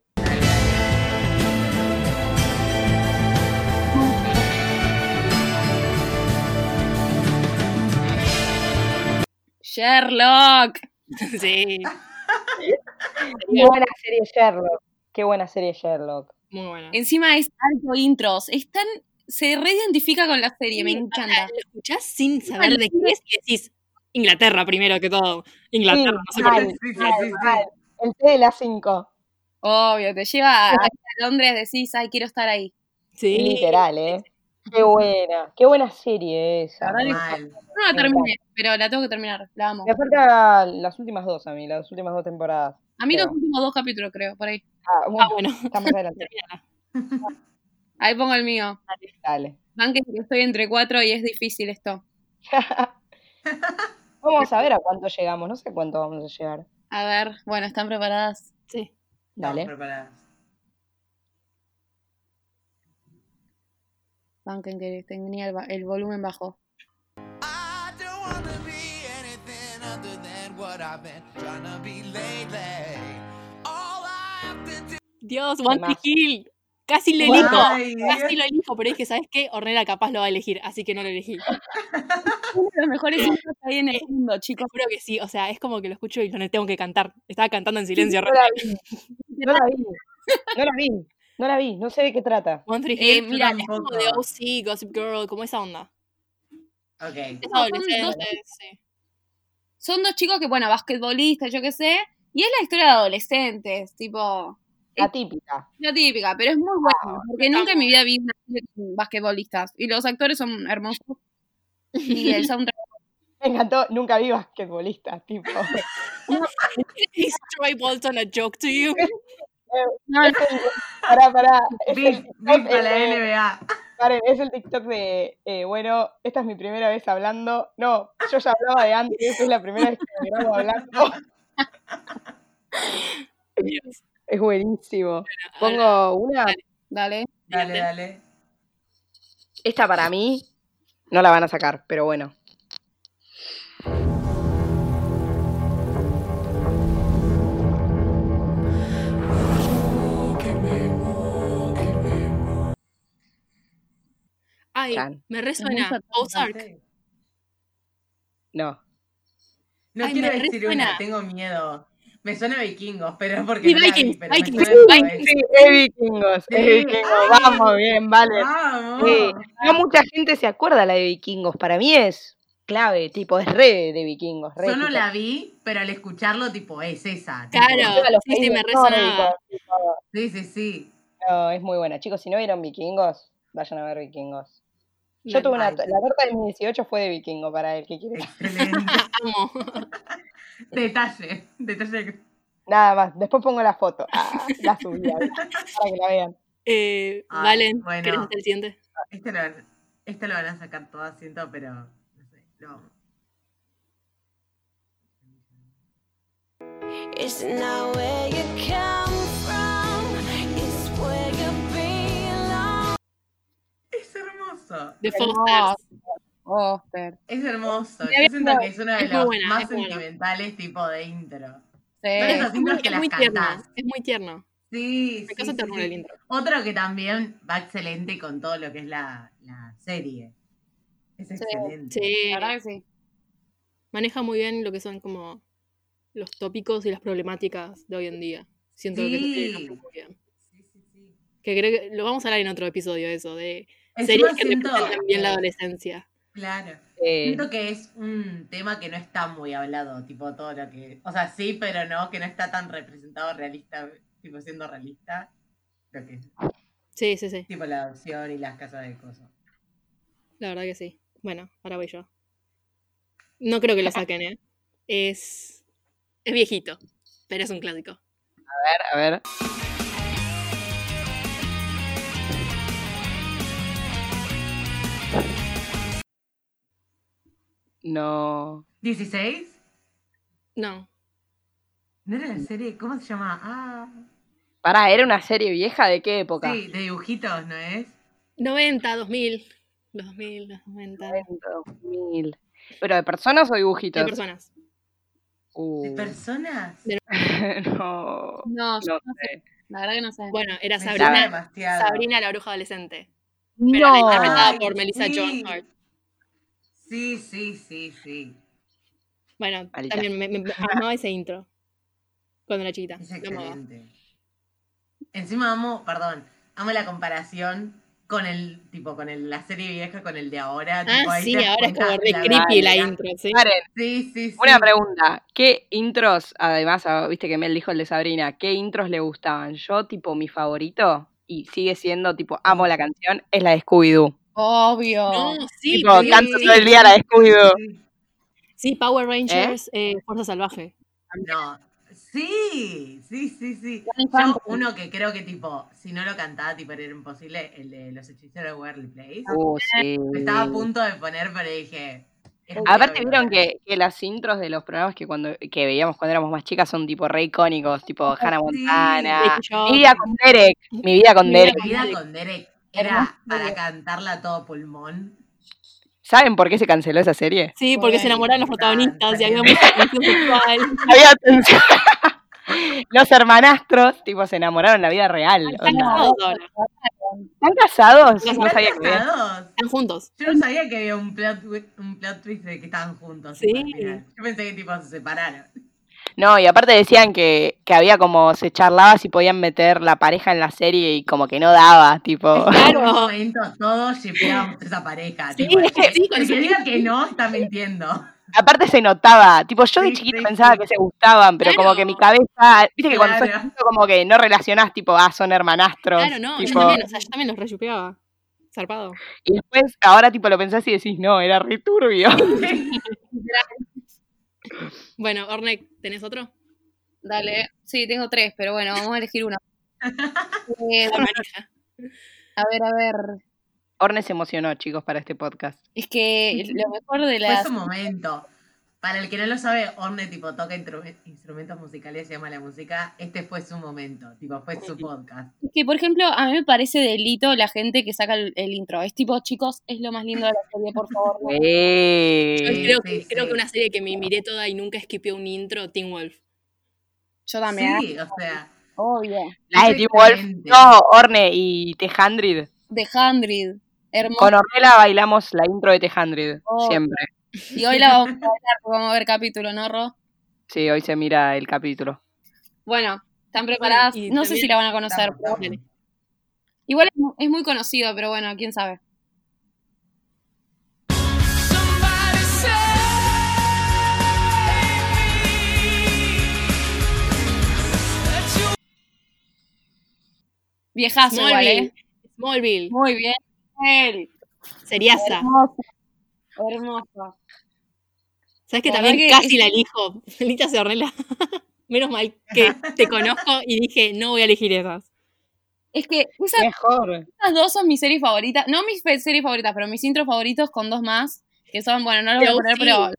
Sherlock. <laughs> sí. Qué buena serie Sherlock. Qué buena serie Sherlock. Muy buena. Encima es alto intros. Es tan, se reidentifica con la serie, me Sí, encanta. Lo escuchás sin saber de qué es y decís Inglaterra primero que todo. Inglaterra, no sé. Sí, sí, mal, sí, sí. mal. El té de las 5. Obvio, te lleva a, a Londres, decís, ay, quiero estar ahí. Sí. Literal, ¿eh? Qué buena. Qué buena serie esa. No la terminé, pero la tengo que terminar, la amo. Me faltan las últimas dos a mí, las últimas dos temporadas. A mí los últimos dos capítulos, creo, por ahí. Ah, Ah, bueno, estamos adelante. <laughs> Ahí pongo el mío. Dale. Banquen que estoy entre cuatro y es difícil esto. <laughs> Vamos a ver a cuánto llegamos. No sé a cuánto vamos a llegar. A ver, bueno, ¿están preparadas? Sí. Dale. Estamos preparadas. Banquen que tenía el, ba- el volumen bajo. I don't wanna be anything other than what I've been trying to be lately. All I have to do Dios, One Temazo. Hill. Casi lo elijo. Ay, Casi lo elijo, pero dije, ¿sabes qué? Ornella capaz lo va a elegir, así que no lo elegí. <laughs> Uno de los mejores que hay en el mundo, Te chicos. juro que sí, o sea, es como que lo escucho y lo tengo que cantar. Estaba cantando en silencio. No la vi. No la vi. No la vi. No la vi. No sé de qué trata. One Tree Eh, mira, es como de OC, Gossip Girl, como esa onda. Ok. Es No, son sí. Son dos chicos que, bueno, basquetbolistas, yo qué sé. Y es la historia de adolescentes, tipo. La típica. La típica, pero es muy buena. Porque nunca en mi vida vi una serie con basquetbolistas. Y los actores son hermosos. Y el soundtrack. <laughs> Me encantó. Nunca vi basquetbolistas, tipo. <laughs> Is Troy Bolton a joke to you? <laughs> No, Es el- Pará, pará. Es el TikTok, para la NBA. Paren, es el TikTok de, eh, bueno, esta es mi primera vez hablando. No, yo ya hablaba de antes, es la primera vez que me grabo hablando. Dios. Es buenísimo. Pongo una. dale. Dale, dale. Esta para mí no la van a sacar, pero bueno. Ay, me resuena. Ozark. No. No Ay, quiero decir resuena. una, tengo miedo. Me suena vikingos, pero es porque Sí, no la vi, Vikings, Vikings, Vikings. Sí, es vikingos, es vikingos. Vamos, bien, vale. Vamos. Sí, no mucha gente se acuerda la de vikingos. Para mí es clave, tipo, es re de vikingos. Re Yo no tipo, la vi, pero al escucharlo, tipo, es esa. tipo, Claro. sí, sí, me resonaba. Sí, sí, sí. No, es muy buena. Chicos, si no vieron vikingos, vayan a ver vikingos. Yo tuve una. La torta de mi 18 fue de vikingo para el que quiere. Excelente. <laughs> Amo. <laughs> detalle. Detalle. Nada más. Después pongo la foto. Ah, la subí ahí, <laughs> para que la vean. Eh, Ay, Valen, bueno. ¿querés hacer el siguiente? Este lo, van- este lo van a sacar todo, siento, pero. No sé. Lo, It's not where you come hermoso. The. Es hermoso. Me Yo siento que es uno de es buena, más es buena. sentimentales, tipo de intro. Sí. Es muy, que es las muy tierno. Es muy tierno. Sí, Me sí, causa sí, ternura sí. el intro. Otro que también va excelente con todo lo que es la, la serie. Es excelente. Sí. La verdad que sí. Maneja muy bien lo que son como los tópicos y las problemáticas de hoy en día. Siento que Sí. lo muy bien. Que creo que lo vamos a hablar en otro episodio, eso, de series que siento bien la adolescencia. Claro. Eh, Siento que es un tema que no está muy hablado, tipo todo lo que. O sea, sí, pero no, que no está tan representado realista, tipo siendo realista. Lo que es, Sí, sí, sí. tipo la adopción y las casas de cosas. La verdad que sí. Bueno, ahora voy yo. No creo que lo saquen, ¿eh? Es. Es viejito, pero es un clásico. a ver, a ver. No. ¿16? No. ¿No era la serie? ¿Cómo se llama? Ah. Pará, ¿era una serie vieja de qué época? Sí, de dibujitos, ¿no es? 90, 2000. Los 2000, los 90. 90, 2000. ¿Pero de personas o dibujitos? De personas. Uh, ¿De personas? <laughs> no, No, yo no no sé. sé. La verdad que no sé. Bueno, era Sabrina. Sabrina la bruja adolescente. Pero la No. interpretada por Melissa sí. Joan Hart. Sí, sí, sí, sí. Bueno, también me, me- <laughs> amaba ese intro. Cuando era chiquita. Es excelente. Encima amo, perdón, amo la comparación con el, tipo, con el, la serie vieja, con el de ahora. tipo, Ah, ahí sí, ahora es como re la creepy la intro, sí. Sí, sí, sí. una pregunta. ¿Qué intros, además, ah, viste que Mel dijo el de Sabrina, qué intros le gustaban? Yo, tipo, mi favorito, y sigue siendo, tipo, amo la canción, es la de Scooby-Doo. Obvio. No, sí, Tipo, sí, canto sí. todo el día la de Scooby-Doo. Sí. Sí, Power Rangers, eh, Fuerza Salvaje. No. Sí, sí, sí, sí. Yo, uno que creo que, tipo, si no lo cantaba, tipo, era imposible, el de los hechiceros de Waverly Place. Uh, sí. Estaba a punto de poner, pero dije. muy Aparte vieron que, que las intros de los programas que cuando que veíamos cuando éramos más chicas son tipo re icónicos, tipo Hannah Sí. Montana. Jones. Mi vida con Derek, mi vida con Mi Derek. Mi vida con Derek era para cantarla a todo pulmón. ¿Saben por qué se canceló esa serie? Sí, porque se enamoraron los protagonistas y había mucha tensión <laughs> sexual. Había tensión. <laughs> Los hermanastros, tipo, se enamoraron en la vida real. Están casados ahora. ¿Están casados? Están No sabía que ¿Están había. casados? Están juntos. Yo no sabía que había un plot, un plot twist de que estaban juntos. Sí. Yo pensé que tipo se separaron. No, y aparte decían que, que había como, se charlaba si podían meter la pareja en la serie y como que no daba, tipo. Claro. <laughs> momento todos shipeábamos esa pareja. Sí, tipo, <laughs> sí, con el que diga que no está mintiendo. Aparte se notaba, tipo, yo de Sí, chiquita sí, pensaba sí. que se gustaban, pero como que mi cabeza, viste que cuando sos chiquito como que no relacionás, tipo, ah, son hermanastros. Claro, no, yo también, o sea, yo también los reshupeaba. Zarpado. Y después, ahora tipo lo pensás y decís, no, era re turbio. <laughs> Bueno, Ornek, ¿tenés otro? Dale. Sí, tengo tres, pero bueno, vamos a elegir uno. <laughs> Eh, a ver, a ver. Orne se emocionó, chicos, para este podcast. Es que lo mejor de Fue las. su momento. Para el que no lo sabe, Orne tipo toca instrumentos musicales, se llama la música. Este fue su momento, tipo fue su podcast. Es que, por ejemplo, a mí me parece delito la gente que saca el, el intro. Es tipo, chicos, es lo más lindo de la serie, por favor. no. Yo creo, sí, que, creo que una serie que me miré toda y nunca esquipeó un intro, Teen Wolf. Yo también, Sí, o sea, obvio. La de Team Wolf. No, Orne y Tejandrid. The Hundred. Hermoso. Con Ornella bailamos la intro de Tejandrid, Oh. siempre. <laughs> Y hoy la vamos a <laughs> porque vamos a ver capítulo, ¿no, Ro? Sí, hoy se mira el capítulo. Bueno, ¿están preparadas? no sé si la van a conocer. Igual es, mu- es muy conocido, pero bueno, quién sabe. Viejazo igual, Smallville. ¿eh? Smallville. Muy bien. Él. Seriaza. Hermoso. Hermoso. ¿Sabes que La también que casi es- la elijo? <laughs> Lita se. <laughs> Menos mal que te conozco y dije, no voy a elegir esas. Es que esas, Mejor. esas dos son mis series favoritas. No mis series favoritas, pero mis intros favoritos con dos más. Que son, bueno, no los voy a The poner, pero.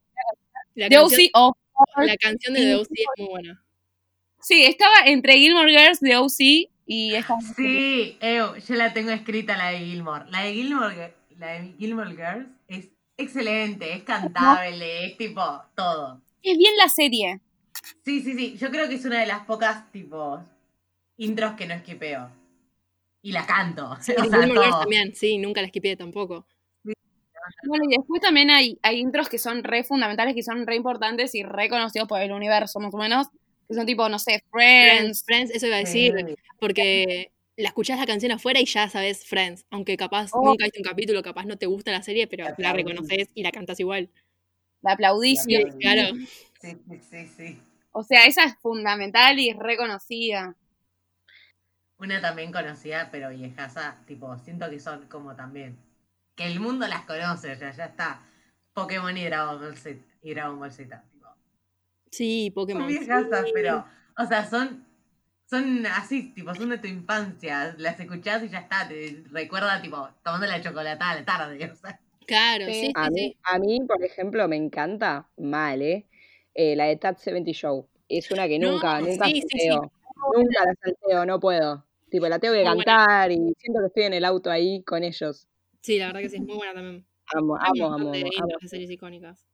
La The canción, of la canción de The OC es muy buena. Sí, estaba entre Gilmore Girls, The OC y esta. Sí, Ew, yo la tengo escrita la de Gilmore. La de Gilmore, Gi- la de Gilmore Girls excelente, es cantable, es tipo todo. Es bien la serie. Sí, sí, sí. Yo creo que es una de las pocas tipos intros que no esquipeo. Y la canto. <laughs> Sí, o sea, todo. también, sí, nunca la esquipeé tampoco. Bueno, y después también hay, hay intros que son re fundamentales, que son re importantes y re conocidos por el universo, más o menos. Que son tipo, no sé, Friends, Friends. Friends, eso iba a decir, Sí. porque la escuchás la canción afuera y ya sabes Friends, aunque capaz Oh. nunca viste un capítulo, capaz no te gusta la serie, pero La reconoces y la cantas igual. La aplaudís. La aplaudís. Claro. Sí, sí, sí, sí. O sea, esa es fundamental y es reconocida. Una también conocida, pero viejaza, tipo, siento que son como también. Que el mundo las conoce, ya, ya está. Pokémon y Dragon Ball Z. Y Dragon Ball Z, tipo. Sí, Son Pokémon. viejazas, sí. pero, o sea, son, son así, tipo, son de tu infancia. Las escuchás y ya está, te recuerda, tipo, tomando la chocolatada a la tarde, <laughs> o sea. Claro, Sí. sí, sí, A mí, sí. a mí, por ejemplo, me encanta, mal, ¿eh? Eh, la de Tat 70 Show. Es una que No, nunca, nunca sí, sí, sí. salteo. Nunca la salteo, no puedo. Tipo, la tengo que Muy buena. cantar y siento que estoy en el auto ahí con ellos. Sí, la verdad que sí, es muy buena también. Amo, Hay amo, amo, de amo. icónicas.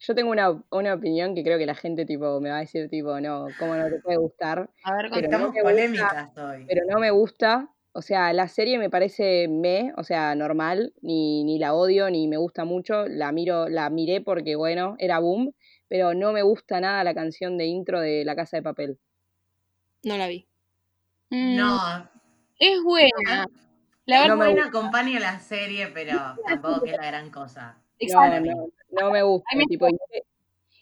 Yo tengo una, una opinión que creo que la gente tipo me va a decir tipo, no, cómo no te puede gustar, A ver, Pero contame. no Estamos me gusta. polémicas hoy. pero no me gusta O sea, la serie me parece me, o sea, normal, ni, ni la odio, ni me gusta mucho. La miro, la miré porque, bueno, era boom, pero no me gusta nada la canción de intro de La Casa de Papel. No la vi. Mm, No, Es buena. La la No me buena acompaña la serie, pero tampoco que es la gran cosa. No, exacto. no, no me gusta. A mí me tipo,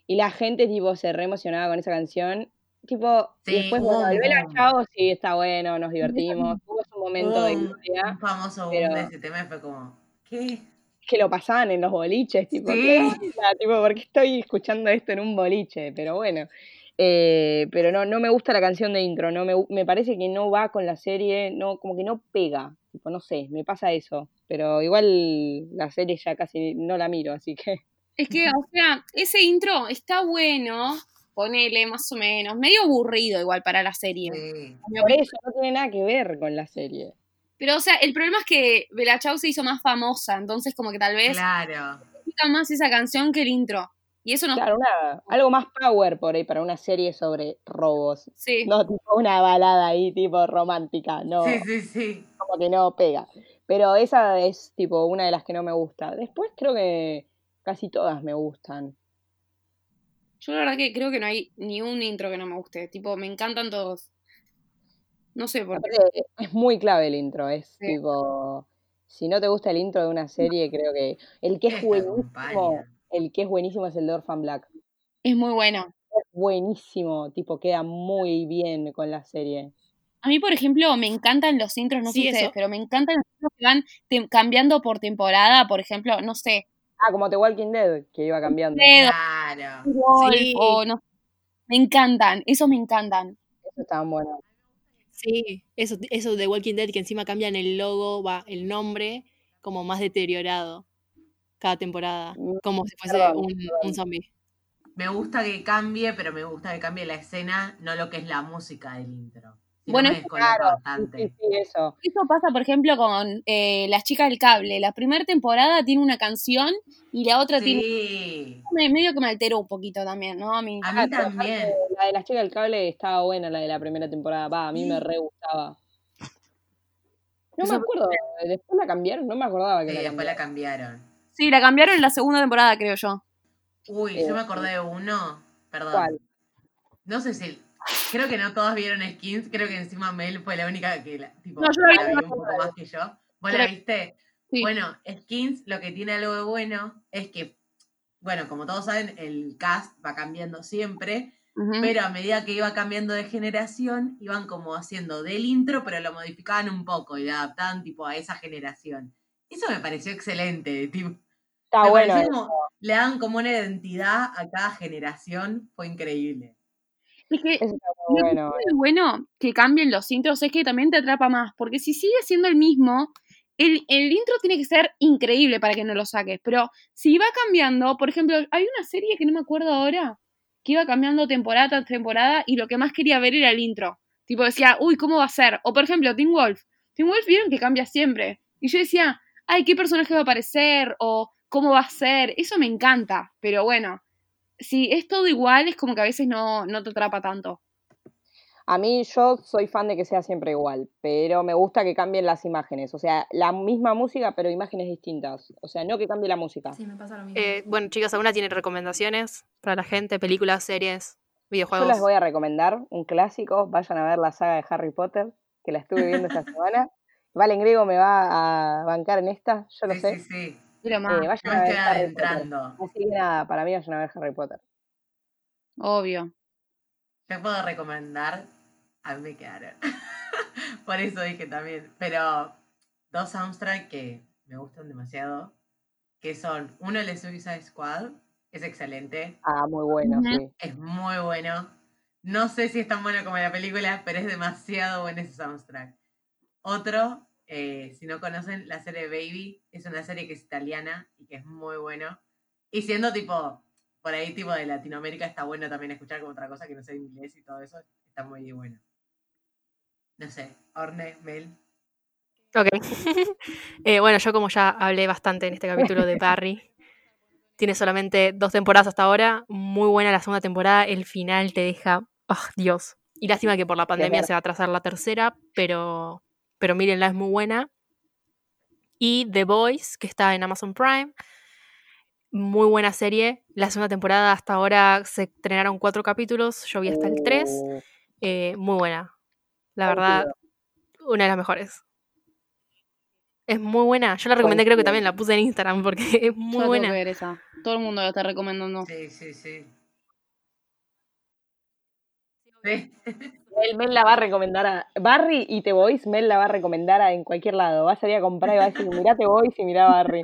y, la gente, tipo, se re emocionaba con esa canción. Tipo, y después, bueno, un Bella boom. Chao, sí, está bueno, nos divertimos. Hubo su momento de Un, gloria. un famoso boom pero- de ese tema fue como, ¿qué? que lo pasaban en los boliches, tipo, Sí. ¿qué onda? Tipo, ¿por qué estoy escuchando esto en un boliche? Pero bueno, eh, pero no, no me gusta la canción de intro, no me, me parece que no va con la serie, no, como que no pega, tipo, no sé, me pasa eso, pero igual la serie ya casi no la miro, así que Es que, <laughs> o sea, ese intro está bueno, ponele más o menos, medio aburrido igual para la serie. Sí. por eso no tiene nada que ver con la serie. Pero, o sea, el problema es que Bella Ciao se hizo más famosa, entonces como que tal vez Claro. gusta más esa canción que el intro. Y eso no... Claro, una, algo más power por ahí para una serie sobre robos, Sí. no tipo una balada ahí tipo romántica, no. Sí, sí, sí. Como que no pega. Pero esa es tipo una de las que no me gusta. Después creo que casi todas me gustan. Yo la verdad que creo que no hay ni un intro que no me guste. Tipo, me encantan todos. No sé por qué. Es muy clave el intro, es Sí. tipo, si no te gusta el intro de una serie, creo que el que es buenísimo, el que es buenísimo es el de Orphan Black. Es muy bueno. Es buenísimo, tipo, queda muy bien con la serie. A mí, por ejemplo, me encantan los intros, no Sí, sé ustedes, eso. pero me encantan los intros que van te- cambiando por temporada, por ejemplo, no sé, Ah, como The Walking Dead, que iba cambiando. Claro. Wolf, Sí. o no Me encantan, esos me encantan. Eso estaban buenos. Sí, eso, eso de Walking Dead que encima cambian el logo, va, el nombre, como más deteriorado cada temporada, Mm, como si fuese perdón, un, un zombie. Me gusta que cambie, pero me gusta que cambie la escena, no lo que es la música del intro. Bueno, me es descoloca Claro, sí, sí, eso. Eso pasa, por ejemplo, con eh, Las chicas del cable. La primera temporada tiene una canción y la otra tiene... Sí. me- Medio que me alteró un poquito también, ¿no? A mí. A mí también. La de las chicas del cable estaba buena, la de la primera temporada. Va, a mí me re gustaba. No me Eso- acuerdo, después la cambiaron, no me acordaba que Sí, la después la cambiaron. cambiaron. Sí, la cambiaron en la segunda temporada, creo yo. Uy, Eh, yo me acordé de uno. Perdón. ¿Cuál? No sé si. Creo que no todas vieron Skins. Creo que encima Mel fue la única que la, tipo, No, yo la vi. un poco más que yo. ¿Vos Yo la viste? Sí. Bueno, Skins lo que tiene algo de bueno es que, bueno, como todos saben, el cast va cambiando siempre, pero a medida que iba cambiando de generación, iban como haciendo del intro, pero lo modificaban un poco y lo adaptaban tipo a esa generación. Eso me pareció excelente, tipo, Está me bueno. como, le dan como una identidad a cada generación, fue increíble. Es que Eso está muy Lo que bueno. tiene de bueno que cambien los intros es que también te atrapa más, porque si sigue siendo el mismo, el, el intro tiene que ser increíble para que no lo saques, pero si va cambiando, por ejemplo, hay una serie que no me acuerdo ahora, que iba cambiando temporada tras temporada y lo que más quería ver era el intro. Tipo decía, uy, ¿cómo va a ser? O por ejemplo, Teen Wolf. Teen Wolf vieron que cambia siempre. Y yo decía, ay, ¿qué personaje va a aparecer? O cómo va a ser. Eso me encanta, pero bueno. Si es todo igual, es como que a veces no, no te atrapa tanto. A mí yo soy fan de que sea siempre igual, pero me gusta que cambien las imágenes. O sea, la misma música, pero imágenes distintas. O sea, no que cambie la música. Sí, me pasa lo mismo. Eh, bueno, chicas, ¿alguna tiene recomendaciones para la gente? Películas, series, Yo videojuegos. les voy a recomendar un clásico. Vayan a ver la saga de Harry Potter, que la estuve viendo esta <laughs> semana. Valen Griego me va a bancar en esta, yo lo Sí, sé. sí, sí. Pero Eh, más, vayan Yo a ver Potter. adentrando. Así que nada, para mí vayan a ver Harry Potter. obvio. Te puedo recomendar. A mí me quedaron. <laughs> Por eso dije también. Pero dos soundtracks que me gustan demasiado. Que son uno el de Suicide Squad. Es excelente. Ah, muy bueno, sí. Es muy bueno. No sé si es tan bueno como la película, pero es demasiado bueno ese soundtrack. Otro, eh, si no conocen, la serie Baby. Es una serie que es italiana y que es muy bueno. Y siendo tipo, por ahí tipo de Latinoamérica, está bueno también escuchar como otra cosa que no sea inglés y todo eso. Está muy bueno. No sé, Orne, Mel. Ok. <laughs> Eh, bueno, yo como ya hablé bastante en este capítulo de Barry, tiene solamente dos temporadas hasta ahora. Muy buena la segunda temporada. El final te deja. ¡Ah, Dios! Y lástima que por la pandemia se va a trazar la tercera, pero pero mírenla, es muy buena. Y The Voice, que está en Amazon Prime. Muy buena serie. La segunda temporada hasta ahora se estrenaron cuatro capítulos. Yo vi hasta el 3. Uh, Eh, muy buena. La verdad, una de las mejores. Es muy buena. Yo la recomendé, creo que también la puse en Instagram porque <laughs> es muy Yo buena. que ver esa. Todo el mundo la está recomendando. Sí, sí, sí. Sí. <laughs> Mel, Mel la va a recomendar a. Barry y The Voice, Mel la va a recomendar a- en cualquier lado. Va a salir a comprar y va a decir, mirá The Voice y mirá Barry.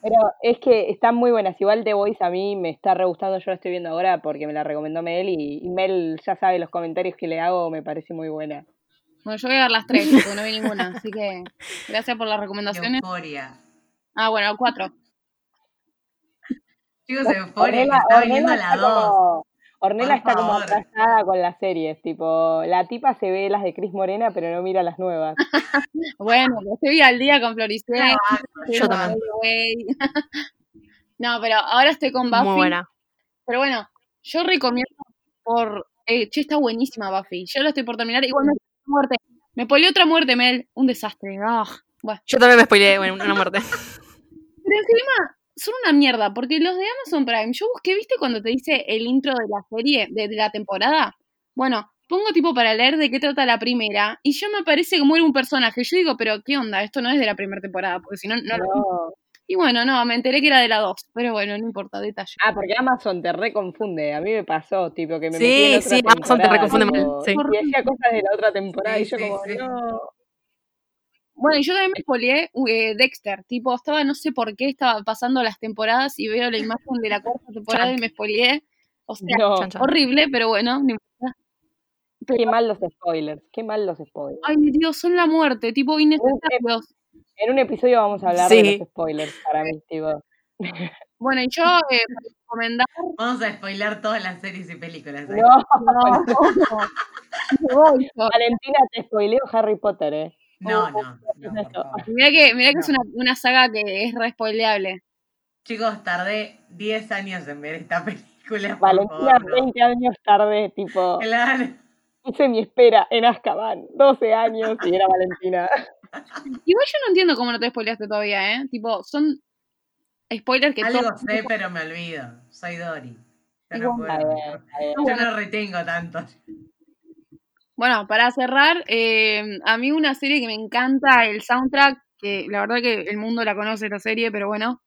Pero es que están muy buenas. Igual The Voice a mí me está re gustando. Yo la estoy viendo ahora porque me la recomendó Mel y, y Mel ya sabe los comentarios que le hago. Me parece muy buena. Bueno, yo voy a ver las tres, porque no vi ninguna. Así que gracias por las recomendaciones. Euforia. Ah, bueno, cuatro. Chicos, Euforia, Ornella, está viniendo Ornella la está 2. como, Ornella Por está como atrasada con las series. Tipo, la tipa se ve las de Cris Morena, pero no mira las nuevas. <laughs> Bueno, yo estoy al día con Floricé. Yo también. <laughs> No, pero ahora estoy con Buffy. Muy buena. Pero bueno, yo recomiendo por. Eh, che, está buenísima Buffy. Yo la estoy por terminar. Igual me muerte. Me polió otra muerte, Mel. Un desastre. Ah, bueno. Yo también me spoileé bueno, una muerte. Pero encima son una mierda, porque los de Amazon Prime, yo busqué, ¿viste cuando te dice el intro de la serie, de, de la temporada? Bueno, pongo tipo para leer de qué trata la primera, y ya me parece que muere un personaje. Yo digo, pero ¿qué onda? Esto no es de la primera temporada, porque si no, no lo- No. Y bueno, no, me enteré que era de la 2, pero bueno, no importa, detalle. Ah, porque Amazon te reconfunde. A mí me pasó, tipo, que me Sí, metí en otra sí, Amazon te temporada, reconfunde mal, sí. Y decía cosas de la otra temporada Sí, y yo sí, como, sí. no. Bueno, y yo también me spoileé eh, Dexter, tipo, estaba, no sé por qué, estaba pasando las temporadas y veo la imagen de la cuarta temporada y me spoileé. O sea, No. Horrible, pero bueno, no importa. Qué mal los spoilers, qué mal los spoilers. Ay, Dios, son la muerte, tipo, innecesarios. En un episodio vamos a hablar Sí. de los spoilers para mí, tipo. Bueno, y yo, eh, para recomendar, Vamos a spoiler todas las series y películas. ahí. No, no, <laughs> yo. Valentina, te spoileo Harry Potter, eh. No, no. Mirá que, mirá que es una, una saga que es re spoileable. Chicos, tardé 10 años en ver esta <laughs> película. Valentina, favor, no. 20 años tarde, tipo, Claro. hice mi espera en Azkaban, 12 años y era Valentina. <laughs> Igual yo no entiendo cómo no te spoileaste todavía, ¿eh? Tipo, son spoilers que Algo todos- sé, pero me olvido. Soy Dory. Yo no puedo. Yo no retengo tanto. Bueno, para cerrar, eh, a mí una serie que me encanta, el soundtrack, que la verdad que el mundo la conoce la serie, pero bueno,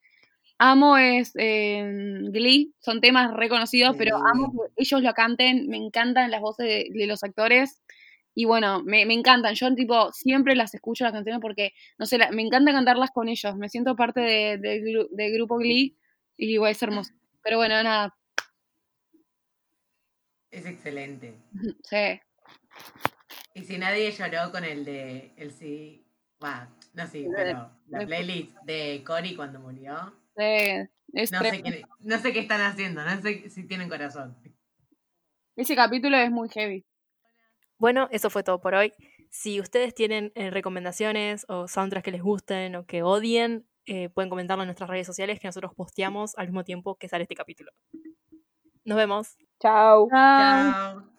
amo es eh, Glee, son temas reconocidos, pero amo que ellos lo canten, me encantan las voces de, de los actores y bueno, me, me encantan, yo tipo siempre las escucho las canciones porque, no sé, la- me encanta cantarlas con ellos, me siento parte de- del del grupo Glee y igual es hermoso. Pero bueno, nada, Es excelente. <laughs> sí. Y si nadie lloró con el de. El sí. Va, no sí, pero la playlist de Cory cuando murió. sí, es No sé, qué, no sé qué están haciendo, no sé si tienen corazón. Ese capítulo es muy heavy. Bueno, eso fue todo por hoy. Si ustedes tienen eh, recomendaciones o soundtracks que les gusten o que odien, eh, pueden comentarlo en nuestras redes sociales que nosotros posteamos al mismo tiempo que sale este capítulo. Nos vemos. Chao. Chao.